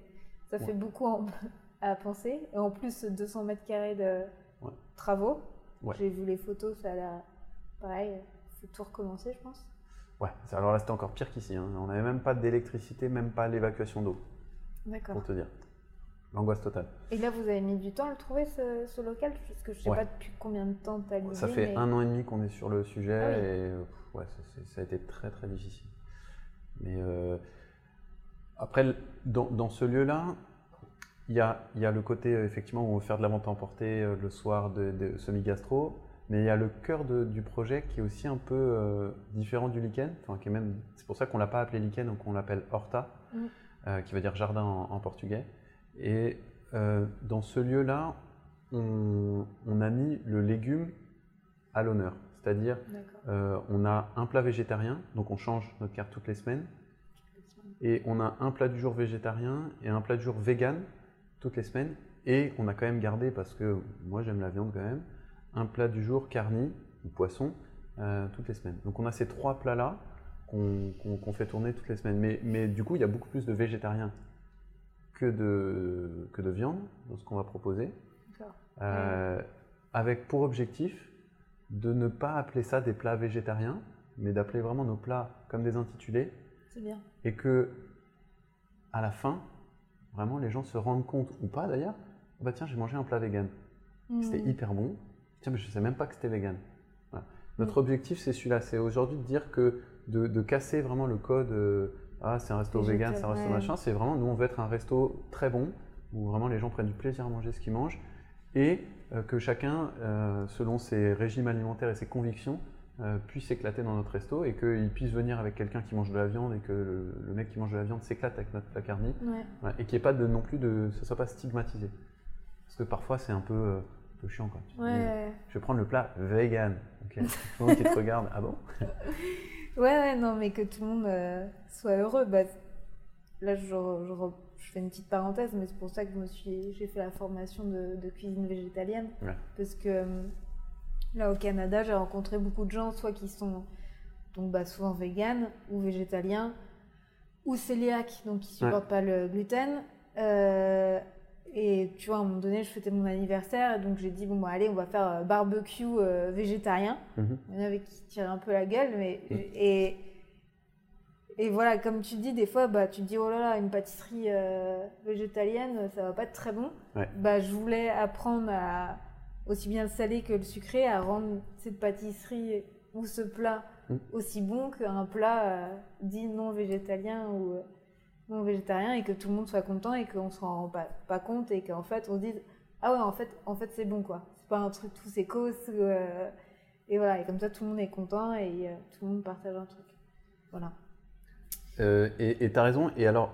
ça fait beaucoup en- à penser. Et en plus, 200 mètres carrés de travaux. Ouais. J'ai vu les photos, ça a l'air pareil. Faut tout recommencer, je pense. Ouais, alors là c'était encore pire qu'ici. hein. On n'avait même pas d'électricité, même pas l'évacuation d'eau, D'accord. pour te dire. L'angoisse totale. Et là, vous avez mis du temps à le trouver, ce, ce local? Parce que je sais Ouais. pas depuis combien de temps tu as l'idée. Ça fait mais- un an et demi qu'on est sur le sujet Ah oui. et pff, ouais, ça, a été très très difficile. Mais euh, après, dans, dans ce lieu-là, il y a, il y a le côté euh, effectivement où on veut faire de la vente à emporter euh, le soir de, de semi-gastro, mais il y a le cœur de- du projet qui est aussi un peu euh, différent du lichen. Enfin, qui est même, c'est pour ça qu'on l'a pas appelé lichen, donc on l'appelle horta, Mm. euh, qui veut dire jardin en, en portugais. Et euh, dans ce lieu-là, on, on a mis le légume à l'honneur. C'est-à-dire, on a un plat végétarien, donc on change notre carte toutes les semaines, et on a un plat du jour végétarien et un plat du jour vegan toutes les semaines, et on a quand même gardé, parce que moi j'aime la viande quand même, un plat du jour carni, ou poisson, euh, toutes les semaines. Donc on a ces trois plats-là qu'on fait tourner toutes les semaines. Mais, mais du coup, il y a beaucoup plus de végétariens que de, que de viande dans ce qu'on va proposer. Euh, avec pour objectif de ne pas appeler ça des plats végétariens, mais d'appeler vraiment nos plats comme des intitulés, C'est bien. et que à la fin, vraiment les gens se rendent compte, ou pas d'ailleurs, bah tiens, j'ai mangé un plat vegan. C'était Mm. hyper bon. Tiens, mais je ne savais même pas que c'était vegan. Voilà. Notre objectif, c'est celui-là. C'est aujourd'hui de dire que de, de casser vraiment le code euh, Ah, c'est un resto vegan, c'est un resto machin. C'est vraiment, nous, on veut être un resto très bon où vraiment les gens prennent du plaisir à manger ce qu'ils mangent et euh, que chacun, euh, selon ses régimes alimentaires et ses convictions, puisse s'éclater dans notre resto et qu'il puisse venir avec quelqu'un qui mange de la viande et que le, le mec qui mange de la viande s'éclate avec notre plat carni Ouais. Et qu'il n'y ait pas de, non plus de, ça soit pas stigmatisé. Parce que parfois c'est un peu, peu chiant quoi. Tu dis, Ouais. je vais prendre le plat vegan. Ok? Tout le monde qui te regarde, ah bon? Ouais, ouais, non, mais que tout le monde euh, soit heureux. Bah, là, je, je fais une petite parenthèse, mais c'est pour ça que je me suis, j'ai fait la formation de, de cuisine végétalienne. Ouais. Parce que euh, là, au Canada, j'ai rencontré beaucoup de gens, soit qui sont donc bah, souvent véganes ou végétaliens, ou cœliaques, donc qui supportent pas le gluten. Euh, et tu vois, à un moment donné, je fêtais mon anniversaire, donc j'ai dit, bon, bah, allez, on va faire euh, barbecue euh, végétarien. Mhm. Il y en avait qui tiraient un peu la gueule, mais. Mm. Et, et voilà, comme tu dis, des fois, bah, tu te dis, oh là là, une pâtisserie euh, végétalienne, ça va pas être très bon. Ouais. Bah, je voulais apprendre à, aussi bien le salé que le sucré, à rendre cette pâtisserie ou ce plat Mm. aussi bon qu'un plat euh, dit non végétalien ou non végétarien et que tout le monde soit content et qu'on se rend pas, compte et qu'en fait on se dise ah ouais en fait en fait c'est bon quoi c'est pas un truc tous écos euh, et voilà et comme ça tout le monde est content et euh, tout le monde partage un truc voilà Euh, et tu as raison. Et alors,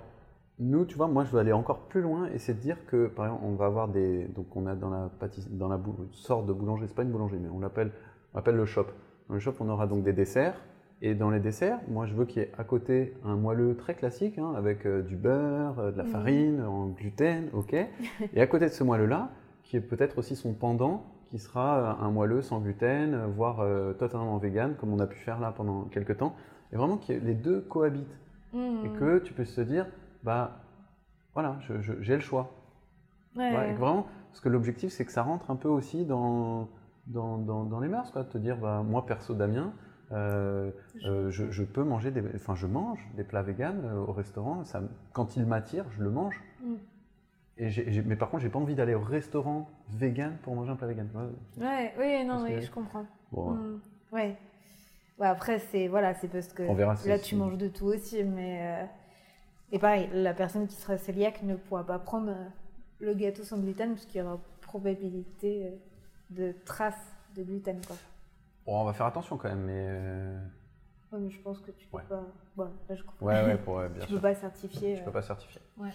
nous, tu vois, moi, je veux aller encore plus loin et c'est de dire que, par exemple, on va avoir des. Donc, on a dans la, pâtiss- dans la sorte de boulangerie, c'est pas une boulangerie, mais on l'appelle on l'appelle le shop. Dans le shop, on aura donc des desserts. Et dans les desserts, moi, je veux qu'il y ait à côté un moelleux très classique, hein, avec euh, du beurre, euh, de la Mhm. farine, en gluten, ok. et à côté de ce moelleux-là, qui est peut-être aussi son pendant, qui sera euh, un moelleux sans gluten, voire euh, totalement vegan, comme on a pu faire là pendant quelques temps. Et vraiment que les deux cohabitent et Mmh. que tu peux se dire, bah voilà, j'ai le choix. Ouais. Ouais, et que vraiment, parce que l'objectif, c'est que ça rentre un peu aussi dans, dans, dans, dans les mœurs, quoi, de te dire, bah, moi perso, Damien, euh, euh, je, je peux manger des, enfin, je mange des plats véganes euh, au restaurant. Ça, quand il m'attire, je le mange. Mm. Et mais par contre, j'ai pas envie d'aller au restaurant vegan pour manger un plat vegan. Ouais. Ouais, oui, non, oui, je comprends. Bon, Mm. Ouais. Ouais, après, c'est voilà, c'est parce que On verra si- là, tu manges de tout aussi. Mais Et pareil, la personne qui sera cœliaque ne pourra pas prendre le gâteau sans gluten parce qu'il y aura probabilité de traces de gluten. Quoi. Bon, on va faire attention quand même, mais euh, Ouais, mais je pense que tu peux Ouais. pas. Bon, là, je comprends. ouais, ouais, pour, ouais, bien tu sûr. peux pas certifier. Je euh, peux pas certifier. Ouais.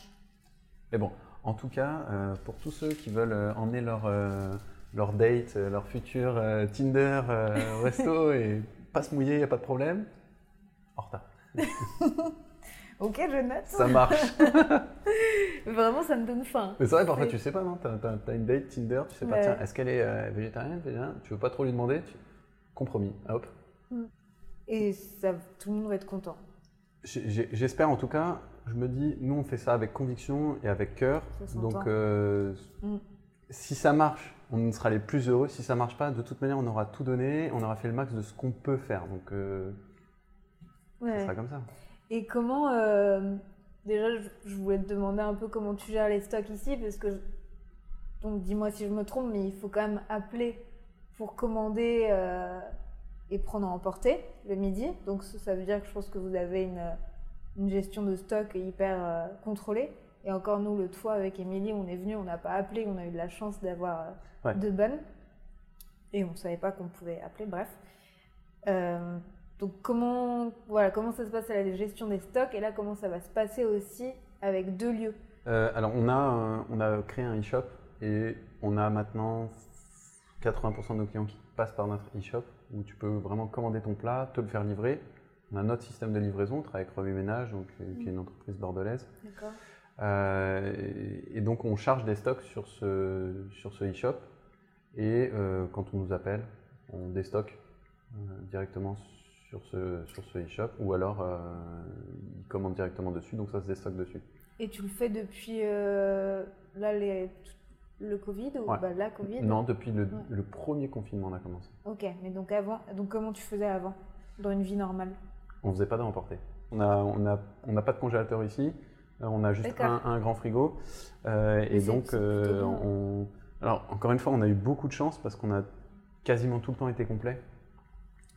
Mais bon, en tout cas, euh, pour tous ceux qui veulent euh, emmener leur, euh, leur date, leur futur euh, Tinder euh, au resto et pas se mouiller, il n'y a pas de problème, retard. Ok, je note. Ça marche. Vraiment, ça me donne faim. Mais c'est vrai, parfois tu sais pas, non T'as une date Tinder, tu sais pas, Ouais. tiens, est-ce qu'elle est euh, végétarienne, végétarienne? Tu veux pas trop lui demander tu- Compromis, hop. Et ça, tout le monde va être content. J'espère en tout cas, je me dis, nous on fait ça avec conviction et avec cœur. Donc euh, Mm. si ça marche, on sera les plus heureux. Si ça marche pas, de toute manière, on aura tout donné, on aura fait le max de ce qu'on peut faire. Donc euh, ça sera comme ça. Et comment, euh, déjà, je, je voulais te demander un peu comment tu gères les stocks ici, parce que, je- donc dis-moi si je me trompe, mais il faut quand même appeler pour commander euh, et prendre à emporter le midi. Donc ça, veut dire que je pense que vous avez une, une gestion de stock hyper euh, contrôlée. Et encore nous, le toit avec Émilie, on est venu, on n'a pas appelé, on a eu de la chance d'avoir euh, Ouais. deux bonnes. Et on ne savait pas qu'on pouvait appeler, bref. Euh, donc comment, voilà, comment ça se passe à la gestion des stocks? Et là comment ça va se passer aussi avec deux lieux? Alors on a, on a créé un e-shop et on a maintenant 80% de nos clients qui passent par notre e-shop où tu peux vraiment commander ton plat, te le faire livrer. On a notre système de livraison, on travaille avec Revue Ménage, donc, euh, qui est une entreprise bordelaise. Euh, et, donc on charge des stocks sur ce, sur ce e-shop et euh, quand on nous appelle, on déstocke euh, directement sur ce, sur ce e-shop ou alors ils commandent directement dessus, donc ça se déstocke dessus. Et tu le fais depuis là les, le Covid ou Ouais. bah, la Covid Non, depuis le, Ouais. le premier confinement on a commencé. Ok, mais donc avant, donc comment tu faisais avant dans une vie normale? On faisait pas d'emporter. On n'a on a, on n'a pas de congélateur ici. Euh, On a juste un, un grand frigo. Euh, et donc, euh, on, Alors, encore une fois, on a eu beaucoup de chance parce qu'on a quasiment tout le temps été complet.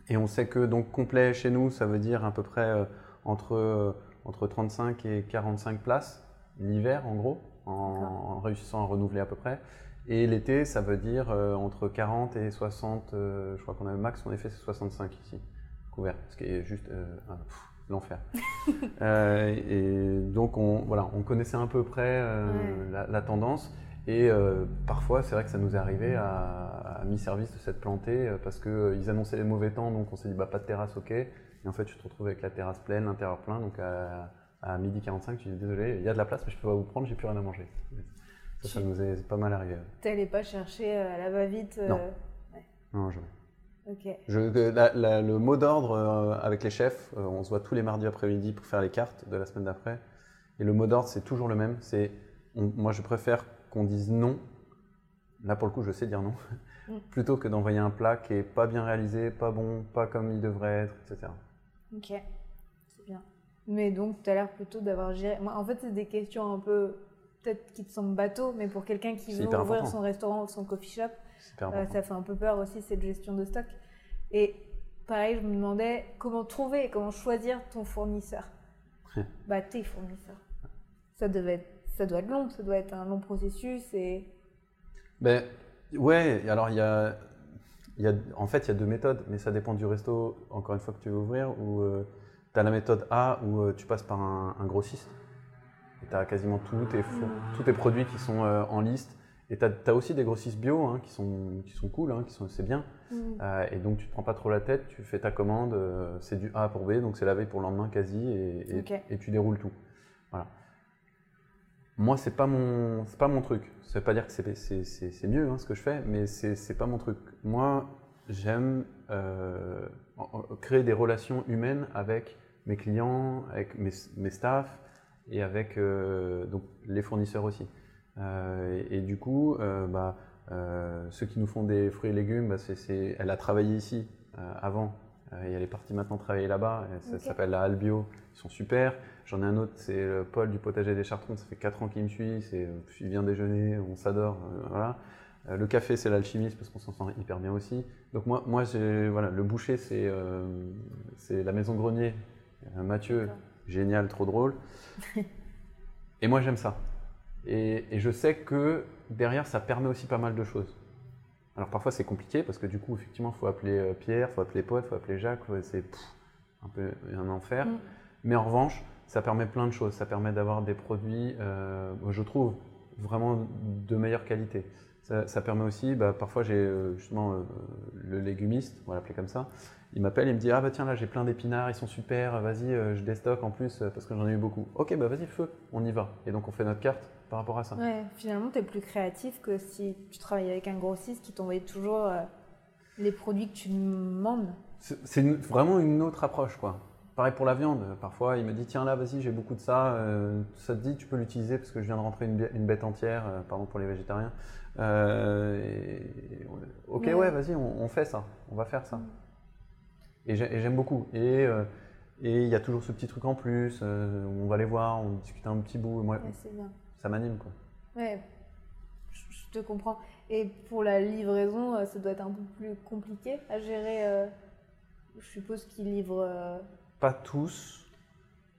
Et on sait que donc complet chez nous, ça veut dire à peu près euh, entre, entre 35 et 45 places l'hiver en gros, en, en réussissant à renouveler à peu près. Et l'été, ça veut dire euh, entre 40 et 60, euh, je crois qu'on a le max, en effet, c'est 65 ici, couvert, ce qui est juste euh, l'enfer. Et donc, on, voilà, on connaissait à peu près Ouais. la, la tendance. Et parfois, c'est vrai que ça nous est arrivé à, à mi-service de s'être planté euh, parce qu'ils annonçaient les mauvais temps, donc on s'est dit bah, pas de terrasse, ok. Et en fait, tu te retrouves avec la terrasse pleine, l'intérieur plein, donc à, à midi 45, tu dis désolé, il y a de la place, mais je peux pas vous prendre, j'ai plus rien à manger. Ça, ça nous est pas mal arrivé. T'allais pas chercher euh, à la va-vite euh, Non. Non, jamais. Ok. Je, que la- la- le mot d'ordre euh, avec les chefs, euh, on se voit tous les mardis après-midi pour faire les cartes de la semaine d'après. Et le mot d'ordre, c'est toujours le même. C'est, moi, je préfère qu'on dise non. Là, pour le coup, je sais dire non. Mm. Plutôt que d'envoyer un plat qui est pas bien réalisé, pas bon, pas comme il devrait être, etc. Ok. Mais donc, tu as l'air plutôt d'avoir géré. Moi, en fait, c'est des questions un peu. Peut-être qui te semblent bateau, mais pour quelqu'un qui veut ouvrir important. son restaurant ou son coffee shop, Euh, ça fait un peu peur aussi cette gestion de stock. Et pareil, je me demandais comment trouver et comment choisir ton fournisseur. bah tes fournisseurs. Ça devait être, ça doit être long, ça doit être un long processus et Ben, ouais, alors il y a, y a, en fait, il y a deux méthodes, mais ça dépend du resto, encore une fois, que tu veux ouvrir, où tu as la méthode A, où euh, tu passes par un, un grossiste, et tu as quasiment tous tes, tous tes produits qui sont euh, en liste, et tu as, aussi des grossistes bio hein, qui, sont, qui sont cool, hein, qui sont, c'est bien, Euh, et donc tu te prends pas trop la tête, tu fais ta commande, euh, c'est du A pour B, donc c'est la veille pour le lendemain quasi, et, et- tu déroules tout. Voilà. Moi, c'est pas mon, pas mon truc. Ça veut pas dire que c'est, mieux hein, ce que je fais, mais c'est, pas mon truc. Moi, j'aime euh, créer des relations humaines avec mes clients, avec mes, mes staffs et avec euh, donc, les fournisseurs aussi. Euh, et, et du coup, euh, bah, ceux qui nous font des fruits et légumes, bah, c'est, elle a travaillé ici avant et elle est partie maintenant travailler là-bas. Ça s'appelle la Albio. Ils sont super. J'en ai un autre, c'est Paul du potager des Chartrons. Ça fait 4 ans qu'il me suit. C'est, il vient déjeuner, on s'adore. voilà. Le café, c'est l'alchimiste parce qu'on s'en sent hyper bien aussi. Donc moi, moi voilà, le boucher, c'est, c'est la maison grenier. Euh, Mathieu, génial, trop drôle. et moi, j'aime ça. Et, et je sais que derrière, ça permet aussi pas mal de choses. Alors parfois, c'est compliqué parce que du coup, effectivement, il faut appeler euh, Pierre, il faut appeler Paul, il faut appeler Jacques. c'est un peu un enfer. Mm. Mais en revanche, ça permet plein de choses. Ça permet d'avoir des produits, euh, je trouve, vraiment de meilleure qualité. Ça, ça permet aussi, bah, parfois j'ai euh, justement euh, le légumiste, on va l'appeler comme ça, il m'appelle, il me dit Ah bah tiens là j'ai plein d'épinards, ils sont super, vas-y euh, je déstocke en plus parce que j'en ai eu beaucoup. Ok bah vas-y feu, on y va. Et donc on fait notre carte par rapport à ça. ouais, finalement tu es plus créatif que si tu travaillais avec un grossiste qui t'envoyait toujours les produits que tu demandes. C'est vraiment une autre approche, quoi. Pareil pour la viande. Parfois, il me dit tiens là, vas-y, j'ai beaucoup de ça. euh, ça te dit, tu peux l'utiliser parce que je viens de rentrer une, bête entière. euh, pardon pour les végétariens. Euh, ok, Ouais. ouais, vas-y, on, on fait ça. On va faire ça. Et j'ai- et j'aime beaucoup. Et euh, et il y a toujours ce petit truc en plus. euh, on va les voir, on discute un petit bout. Moi, Ouais, bien. ça m'anime, quoi. Ouais, je, je te comprends. Et pour la livraison, euh, ça doit être un peu plus compliqué à gérer. euh, je suppose qu'ils livrent. Pas tous,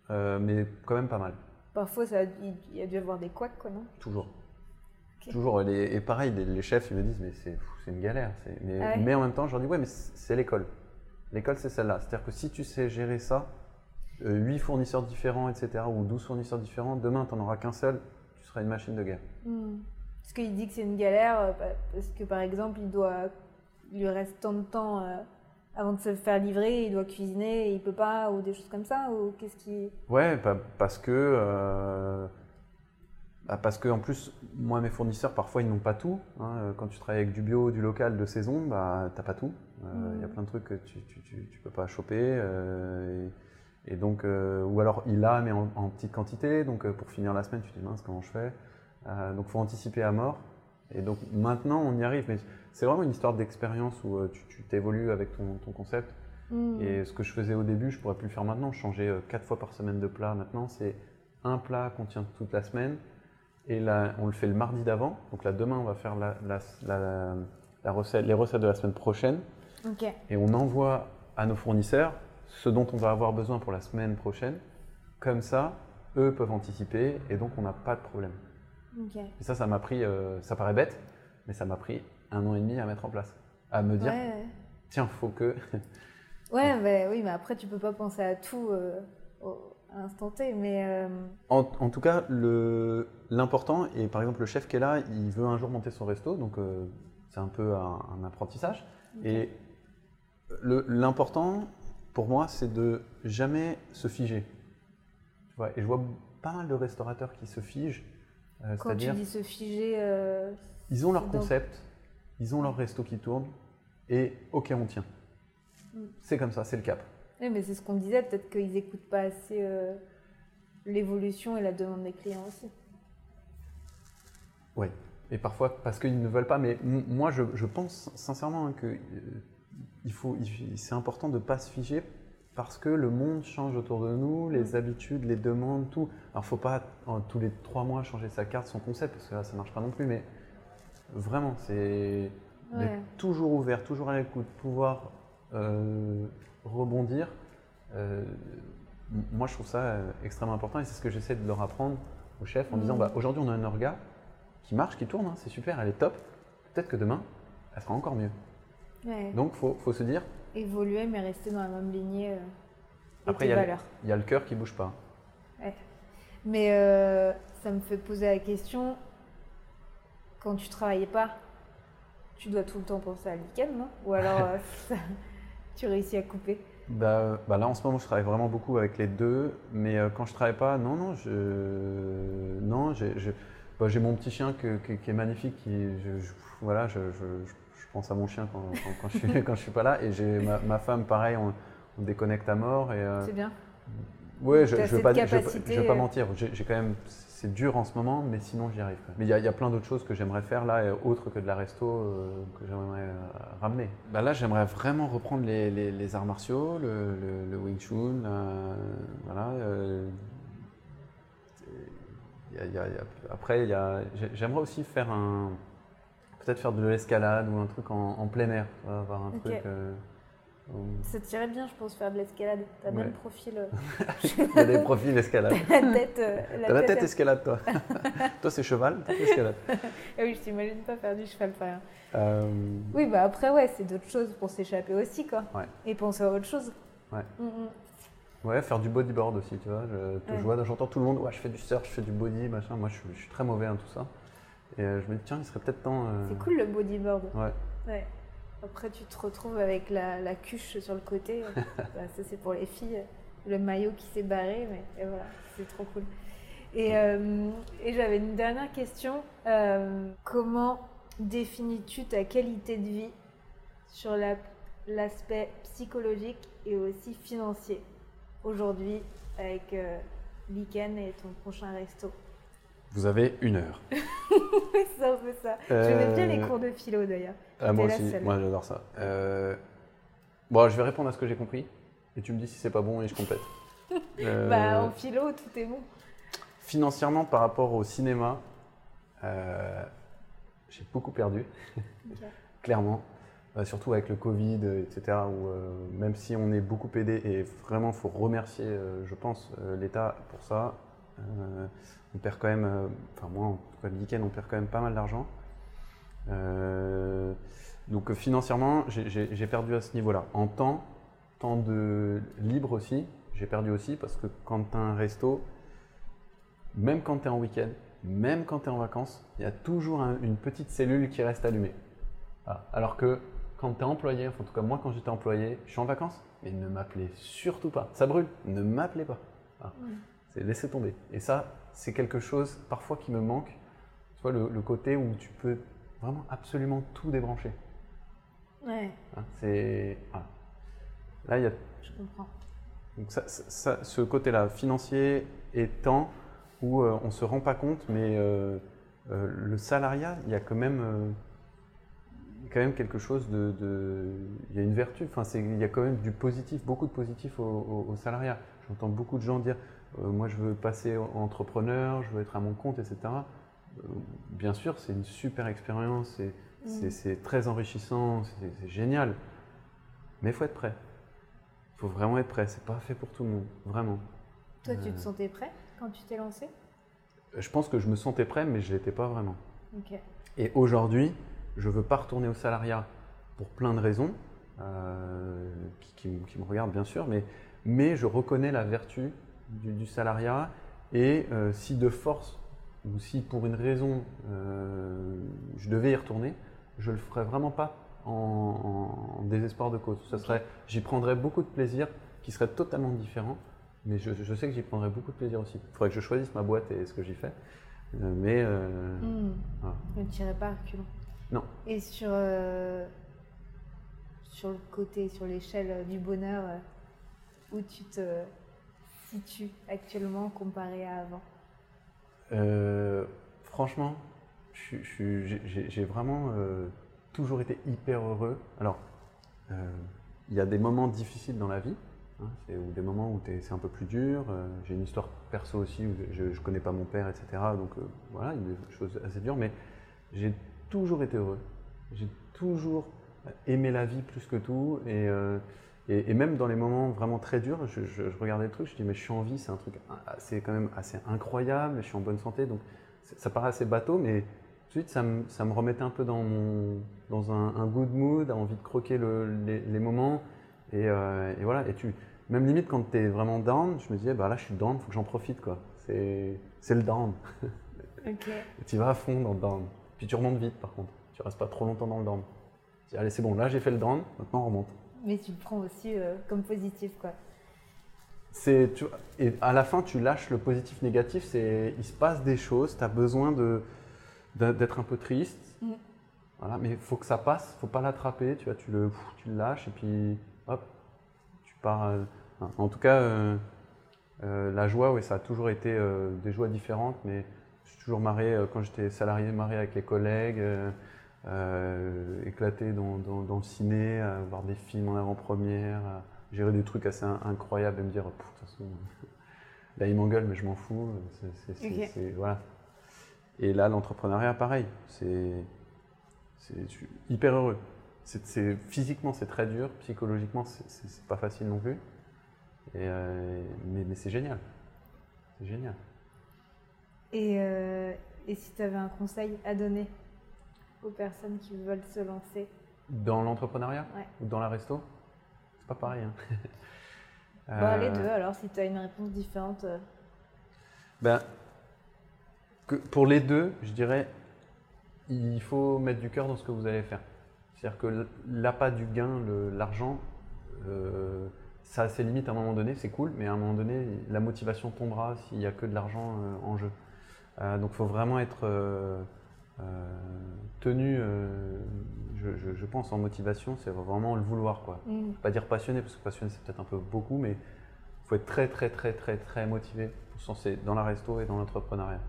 mais quand même pas mal. parfois, ça, il, il y a dû y avoir des couacs, quoi, non? Toujours. Toujours. les- et pareil, les, les chefs, ils me disent, mais c'est une galère. Mais, Ah ouais mais en même temps, je leur dis, ouais, mais c'est l'école. L'école, c'est celle-là. C'est-à-dire que si tu sais gérer ça, 8 fournisseurs différents, etc., ou 12 fournisseurs différents, demain, tu n'en auras qu'un seul, tu seras une machine de guerre. Hmm. Parce qu'il dit que c'est une galère, euh, pa- parce que par exemple, il, doit, il lui reste tant de temps euh, avant de se faire livrer, il doit cuisiner, il peut pas, ou des choses comme ça, ou qu'est-ce qui. Ouais, pa- parce que. euh, bah, parce que en plus, moi, mes fournisseurs, parfois, ils n'ont pas tout. hein. Euh, Quand tu travailles avec du bio, du local, de saison, bah, t'as pas tout. Euh, Il y a Mhm. plein de trucs que tu, tu, tu, tu peux pas choper. euh, et, et donc, euh, ou alors il a, mais en, en petite quantité. Donc, pour finir la semaine, tu te dis mince, comment je fais? Donc, faut anticiper à mort. Et donc, maintenant, on y arrive. Mais c'est vraiment une histoire d'expérience où tu t'évolues avec ton, ton concept. Hmm. Et ce que je faisais au début, je pourrais plus le faire maintenant. Je changeais quatre fois par semaine de plat. Maintenant, c'est un plat qu'on tient toute la semaine. Et là, on le fait le mardi d'avant. Donc là, demain, on va faire la, la- la- la recette, les recettes de la semaine prochaine. Ok. Et on envoie à nos fournisseurs ce dont on va avoir besoin pour la semaine prochaine. Comme ça, eux peuvent anticiper et donc on n'a pas de problème. Ok. Et ça, ça m'a pris, euh, ça paraît bête, mais ça m'a pris un an et demi à mettre en place. À me dire, Ouais, ouais. tiens, faut que. Ouais, bah oui, mais après, tu peux pas penser à tout euh, au- à l'instant T. Mais euh, En, en tout cas, l'important, et par exemple, le chef qui est là, il veut un jour monter son resto, donc euh, c'est un peu un, un apprentissage. Et l'important, pour moi, c'est de jamais se figer. Tu vois, et je vois pas mal de restaurateurs qui se figent. euh, quand tu dis se figer, euh, ils ont leur donc- concept, ils ont leur resto qui tourne, et ok, on tient. Mm. C'est comme ça, c'est le cap. Oui, mais c'est ce qu'on disait, peut-être qu'ils n'écoutent pas assez euh, l'évolution et la demande des clients aussi. Oui. Et parfois parce qu'ils ne veulent pas, mais moi je, je pense sincèrement hein, que euh, il faut, il- c'est important de ne pas se figer parce que le monde change autour de nous, les habitudes, les demandes, tout. Alors faut pas en, tous les trois mois changer sa carte, son concept, parce que là ça ne marche pas non plus, mais vraiment c'est Ouais. toujours ouvert, toujours à l'écoute, pouvoir euh, rebondir. Euh, moi je trouve ça euh, extrêmement important et c'est ce que j'essaie de leur apprendre au chef en disant Mhm. bah, aujourd'hui on a un orga qui marche, qui tourne, hein, c'est super, elle est top. Peut-être que demain, elle sera encore mieux. Ouais. Donc, il faut, faut se dire, Évoluer, mais rester dans la même lignée euh, Après, il y a le- valeurs. il y a le cœur qui bouge pas. Mais euh, ça me fait poser la question quand tu travaillais pas, tu dois tout le temps penser à le week-end, non? Ou alors tu réussis à couper Bah, bah là, en ce moment, je travaille vraiment beaucoup avec les deux, mais euh, quand je travaille pas, non, non, je, non, j'ai, bah, mon petit chien que- que- qui est magnifique, qui, je, je- voilà, je, je- pense à mon chien quand, quand- quand je suis, quand je suis pas là, et j'ai ma, ma femme, pareil, on, on déconnecte à mort, et euh, C'est bien. ouais, je, veux cette pas, je, veux pas- capacité, je veux pas euh. mentir, j'ai quand même, c'est dur en ce moment, mais sinon j'y arrive. quand même. Mais il y, a- il y a plein d'autres choses que j'aimerais faire là, autres que de la resto, euh, que j'aimerais euh, ramener. Bah là, j'aimerais vraiment reprendre les, les- les arts martiaux, le, le- le Wing Chun, euh, voilà. euh, il y a- il y a- il y a- après, il y a- j'ai- j'aimerais aussi faire un, peut-être faire de l'escalade ou un truc en, en plein air, avoir un truc. Euh, où- Ça tirait bien, je pense, faire de l'escalade. T'as le Ouais. même profil. euh, il y a des profils escalade. la tête. euh, T'as la tête à- escalade, toi. toi, c'est cheval, c'est escalade. Ah oui, je t'imagine pas faire du cheval, par. Euh, Oui, bah après, ouais, c'est d'autres choses pour s'échapper aussi, quoi. Ouais. Et penser à autre chose. Ouais. Mm, mm. Ouais, faire du bodyboard aussi, tu vois. Je, te vois, j'entends tout le monde, ouais, je fais du surf, je fais du body, machin. Moi, je, suis- je suis très mauvais en tout ça. Et euh, je me dis, tiens, il serait peut-être temps. euh, C'est cool le bodyboard. Ouais. Ouais. Après, tu te retrouves avec la, la cuche sur le côté. Bah, ça, c'est pour les filles. Le maillot qui s'est barré, mais et voilà, c'est trop cool. Et, euh, et j'avais une dernière question. Euh, comment définis-tu ta qualité de vie sur la- l'aspect psychologique et aussi financier aujourd'hui avec euh, Liken et ton prochain resto? Vous avez une heure. C'est un peu ça. J'aimais bien les Euh, cours de philo d'ailleurs. Ah, moi aussi, seule. moi j'adore ça. Euh, Bon, je vais répondre à ce que j'ai compris. Et tu me dis si c'est pas bon et je complète. Euh, Bah, en philo, tout est bon. Financièrement, par rapport au cinéma, euh, j'ai beaucoup perdu, clairement. Euh, surtout avec le Covid, euh, etc. Où euh, même si on est beaucoup aidé, et vraiment, il faut remercier, euh, je pense, euh, l'État pour ça. euh, on perd quand même, euh, enfin moi, en tout cas, le week-end, on perd quand même pas mal d'argent. Euh, donc financièrement, j'ai- perdu à ce niveau-là. En temps, temps de libre aussi, j'ai perdu aussi parce que quand tu as un resto, même quand tu es en week-end, même quand tu es en vacances, il y a toujours un- une petite cellule qui reste allumée. Voilà. Alors que quand tu es employé, enfin, en tout cas moi quand j'étais employé, je suis en vacances, mais ne m'appelez surtout pas. Ça brûle, ne m'appelez pas. Mm. C'est laisser tomber. Et ça, c'est quelque chose parfois qui me manque. Tu vois, le, le côté où tu peux vraiment absolument tout débrancher. Ouais, hein. C'est. voilà. Là, il y a je comprends. donc ça, ça- ça- ce côté-là, financier et temps, où euh, on ne se rend pas compte, mais euh, euh, le salariat, il y a quand même, quand même quelque chose de, de- Il y a une vertu, enfin, il y a quand même du positif, beaucoup de positif au, au- au salariat. J'entends beaucoup de gens dire Moi, je veux passer en- entrepreneur, je veux être à mon compte, etc. bien sûr, c'est une super expérience, c'est Mm. très enrichissant, c'est génial. Mais il faut être prêt. Il faut vraiment être prêt. C'est pas fait pour tout le monde, vraiment. Toi, tu te Euh. sentais prêt quand tu t'es lancé? Je pense que je me sentais prêt, mais je l'étais pas vraiment. Ok. Et aujourd'hui, je veux pas retourner au salariat pour plein de raisons, euh, qui, qui me- qui me regardent bien sûr, mais, mais je reconnais la vertu du, du salariat. Et euh, si de force, ou si pour une raison, euh, je devais y retourner, je le ferais vraiment pas en, en désespoir de cause. Ça serait, j'y prendrais beaucoup de plaisir, qui serait totalement différent. Mais je, je sais que j'y prendrais beaucoup de plaisir aussi. Il faudrait que je choisisse ma boîte et ce que j'y fais. Euh, mais euh, Hmm. voilà. Ne tirais pas à reculons. Non. Et sur, euh, sur le côté, sur l'échelle du bonheur, où tu te situes actuellement comparé à avant? Euh, franchement, j'ai- vraiment euh, toujours été hyper heureux. Alors, euh, il y a des moments difficiles dans la vie, hein, ou des moments où c'est un peu plus dur. J'ai une histoire perso aussi où je ne connais pas mon père, etc. Donc voilà, il y a des choses assez dures, mais j'ai toujours été heureux. J'ai toujours aimé la vie plus que tout. Et, et, et même dans les moments vraiment très durs, je, je- je regardais le truc, je dis mais je suis en vie, c'est un truc, c'est quand même assez incroyable, je suis en bonne santé, donc ça paraît assez bateau, mais tout de suite ça me, ça me remettait un peu dans, mon, dans un, un good mood, envie de croquer le- les, les moments, et, euh, et voilà. Et tu, même limite quand tu es vraiment down, je me disais bah là je suis down, faut que j'en profite quoi. C'est c'est le down. Ok. Et tu vas à fond dans le down. Puis tu remontes vite par contre. Tu restes pas trop longtemps dans le down. Tu dis allez c'est bon, là j'ai fait le down, maintenant on remonte. Mais tu le prends aussi euh, comme positif, quoi. C'est, tu et à la fin, tu lâches le positif négatif. C'est, il se passe des choses. Tu as besoin de, de- d'être un peu triste. Mm. Voilà, mais il faut que ça passe. faut pas l'attraper. Tu vois, tu le, tu le lâches et puis hop, tu pars. euh, en tout cas, euh, euh, la joie, oui, ça a toujours été des joies différentes, mais je suis toujours marré quand j'étais salarié, marré avec les collègues. Euh, euh, éclaté dans, dans- dans le ciné, à voir des films en avant-première, à gérer des trucs assez in- incroyables et me dire, de toute façon, là il m'engueule, mais je m'en fous. c'est- c'est- c'est- Ok. c'est- voilà. Et là, l'entrepreneuriat, pareil, c'est, c'est- je suis hyper heureux. C'est, physiquement, c'est très dur, psychologiquement, c'est, pas facile non plus. Et, euh, mais, mais c'est génial. C'est génial. Et, euh, et si tu avais un conseil à donner? Aux personnes qui veulent se lancer Dans l'entrepreneuriat Ouais. ou dans la resto, c'est pas pareil. hein. Bah, Les Euh, deux, alors, si tu as une réponse différente. euh, Ben, que pour les deux, je dirais, il faut mettre du cœur dans ce que vous allez faire. C'est-à-dire que l'appât du gain, l'argent, euh, ça a ses limites à un moment donné, c'est cool, mais à un moment donné, la motivation tombera s'il n'y a que de l'argent en jeu. Donc il faut vraiment être tenu, euh, je, je- je pense, en motivation, c'est vraiment le vouloir. Quoi. hmm. Pas dire passionné, parce que passionné c'est peut-être un peu beaucoup, mais il faut être très très très très très motivé pour se lancer dans la resto et dans l'entrepreneuriat.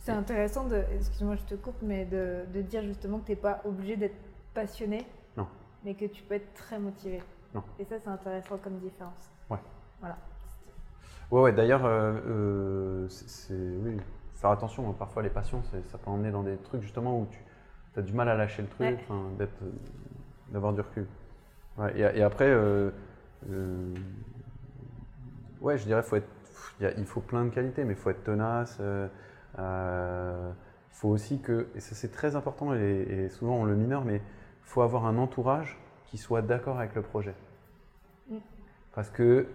C'est intéressant de, excuse-moi, je te coupe, mais de, de dire justement que tu n'es pas obligé d'être passionné, Non. mais que tu peux être très motivé. Non. Et ça, c'est intéressant comme différence. Ouais. Voilà. Ouais, ouais, d'ailleurs, euh, euh, c'est- c'est- oui, faire attention, hein, parfois les passions, ça peut emmener dans des trucs justement où tu as du mal à lâcher le truc, Ouais. euh, d'avoir du recul. Ouais, et, et après, euh, euh, ouais, je dirais, faut être, il faut plein de qualités, mais il faut être tenace. euh, Il faut aussi que, et ça c'est très important, et, et souvent on le mineur, mais il faut avoir un entourage qui soit d'accord avec le projet. Mm. Parce que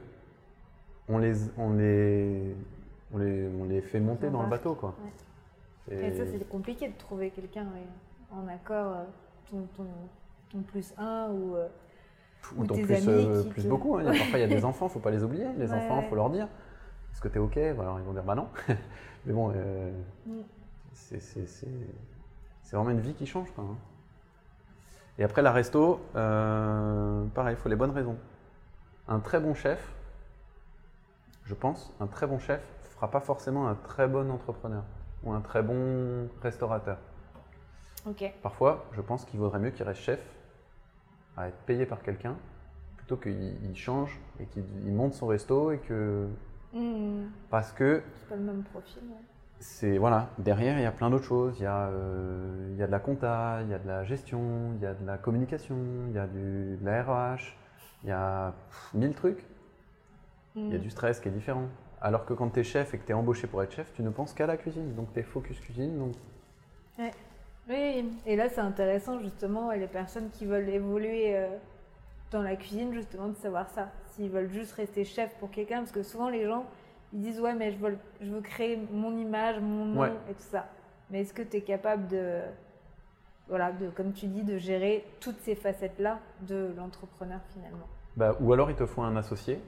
on les, on les, on les, on les fait monter dans le bateau, quoi. Et ça, c'est compliqué de trouver quelqu'un en accord, euh, ton, ton, ton plus un ou. euh, ou ou tes plus, amis euh, qui plus te- beaucoup. hein. Parfois, il y a des enfants, faut pas les oublier. Les Ouais, enfants, faut leur dire. Est-ce que tu es OK Alors, ils vont dire bah non. Mais bon, euh, Mm. c'est vraiment une vie qui change. Quoi, hein. Et après, la resto, euh, pareil, il faut les bonnes raisons. Un très bon chef, je pense, un très bon chef fera pas forcément un très bon entrepreneur ou un très bon restaurateur. Parfois, je pense qu'il vaudrait mieux qu'il reste chef à être payé par quelqu'un plutôt qu'il il change et qu'il il monte son resto et que Hmm. parce que C'est pas le même profil. ouais. c'est voilà, derrière il y a plein d'autres choses. Il y, a, euh, il y a de la compta, il y a de la gestion, il y a de la communication, il y a du, de la RH, il y a pff, mille trucs. Il y a Mm. du stress qui est différent. Alors que quand tu es chef et que tu es embauché pour être chef, tu ne penses qu'à la cuisine. Donc tu es focus cuisine. Donc... Oui, et là c'est intéressant justement les personnes qui veulent évoluer euh, dans la cuisine justement de savoir ça. S'ils veulent juste rester chef pour quelqu'un, parce que souvent les gens ils disent ouais mais je veux, je veux créer mon image, mon nom Ouais. et tout ça. Mais est-ce que tu es capable de, voilà, de, comme tu dis, de gérer toutes ces facettes-là de l'entrepreneur finalement? Bah, ou alors il te faut un associé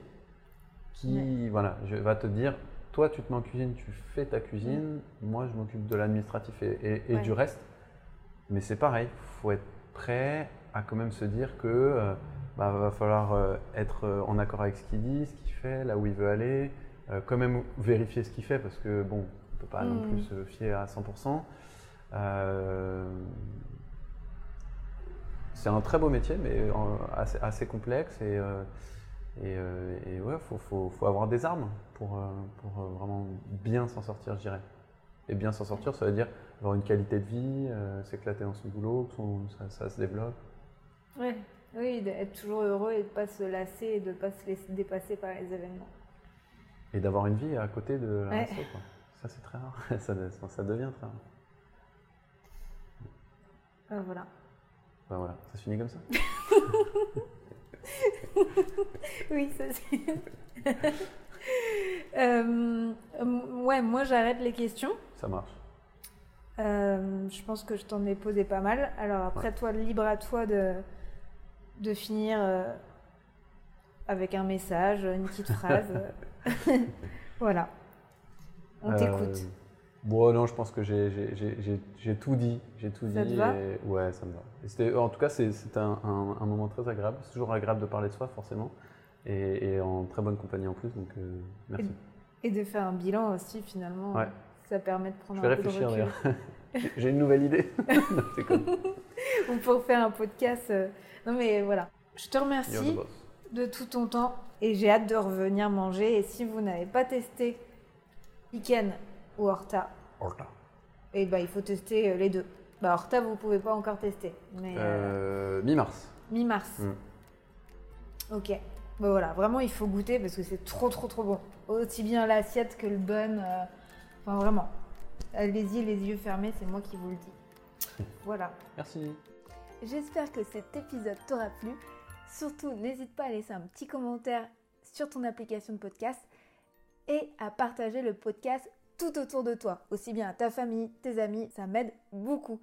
qui voilà, je, va te dire toi tu te mets en cuisine, tu fais ta cuisine, moi je m'occupe de l'administratif et, et- et Ouais. du reste. Mais c'est pareil, il faut être prêt à quand même se dire que euh, bah, va falloir euh, être euh, en accord avec ce qu'il dit, ce qu'il fait, là où il veut aller, quand même vérifier ce qu'il fait parce que bon, on peut pas non Mm. plus se fier à 100%. Euh, c'est un très beau métier, mais assez, assez complexe et, et, euh, et ouais, faut, faut, faut avoir des armes pour, euh, pour euh, vraiment bien s'en sortir, je dirais. Et bien s'en sortir, ça veut dire avoir une qualité de vie, euh, s'éclater dans son boulot, que son- ça, ça se développe. Ouais. Oui, d'être toujours heureux et de pas se lasser et de pas se laisser dépasser par les événements. Et d'avoir une vie à côté de la Ouais. resto, quoi. Ça, c'est très rare. ça, ça- devient très rare. Ah, voilà. Bah voilà, ça se finit comme ça. Oui, ça c'est. Euh, ouais, moi j'arrête les questions. Ça marche. Euh, je pense que je t'en ai posé pas mal. Alors après, toi, libre à toi de, de finir euh, avec un message, une petite phrase. voilà. On t'écoute. Bon, non, je pense que j'ai- tout dit. J'ai tout Ça dit. te va? et- ouais, ça me va. Et en tout cas, c'est c'est un, un- un moment très agréable. C'est toujours agréable de parler de soi, forcément. Et, et en très bonne compagnie en plus. Donc, euh, merci. Et de faire un bilan aussi, finalement. Ouais. Ça permet de Je prendre vais un peu de réfléchir recul. d'ailleurs. J'ai- J'ai une nouvelle idée. Non, c'est cool. On peut faire un podcast. euh, Non, mais voilà. Je te remercie. de tout ton temps et j'ai hâte de revenir manger. Et si vous n'avez pas testé Iken ou Horta, Horta. eh ben, il faut tester euh, les deux. Bah, Horta, vous pouvez pas encore tester, mais euh, Euh, Mi-mars. mi-mars. Mm. Ok. Bah voilà, vraiment, il faut goûter parce que c'est trop, trop, trop bon. Aussi bien l'assiette que le bun. euh, Enfin, vraiment. Allez-y, les yeux fermés, c'est moi qui vous le dis. Voilà. Merci. J'espère que cet épisode t'aura plu. Surtout, n'hésite pas à laisser un petit commentaire sur ton application de podcast et à partager le podcast tout autour de toi, aussi bien à ta famille, tes amis, ça m'aide beaucoup.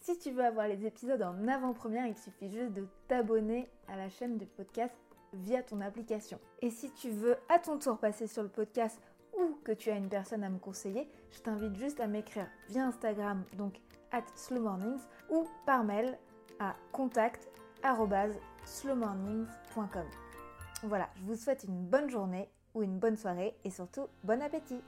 Si tu veux avoir les épisodes en avant-première, il suffit juste de t'abonner à la chaîne du podcast via ton application. Et si tu veux à ton tour passer sur le podcast ou que tu as une personne à me conseiller, je t'invite juste à m'écrire via Instagram, donc at slowmornings, ou par mail à contact@slowmornings.com. Voilà, je vous souhaite une bonne journée ou une bonne soirée et surtout bon appétit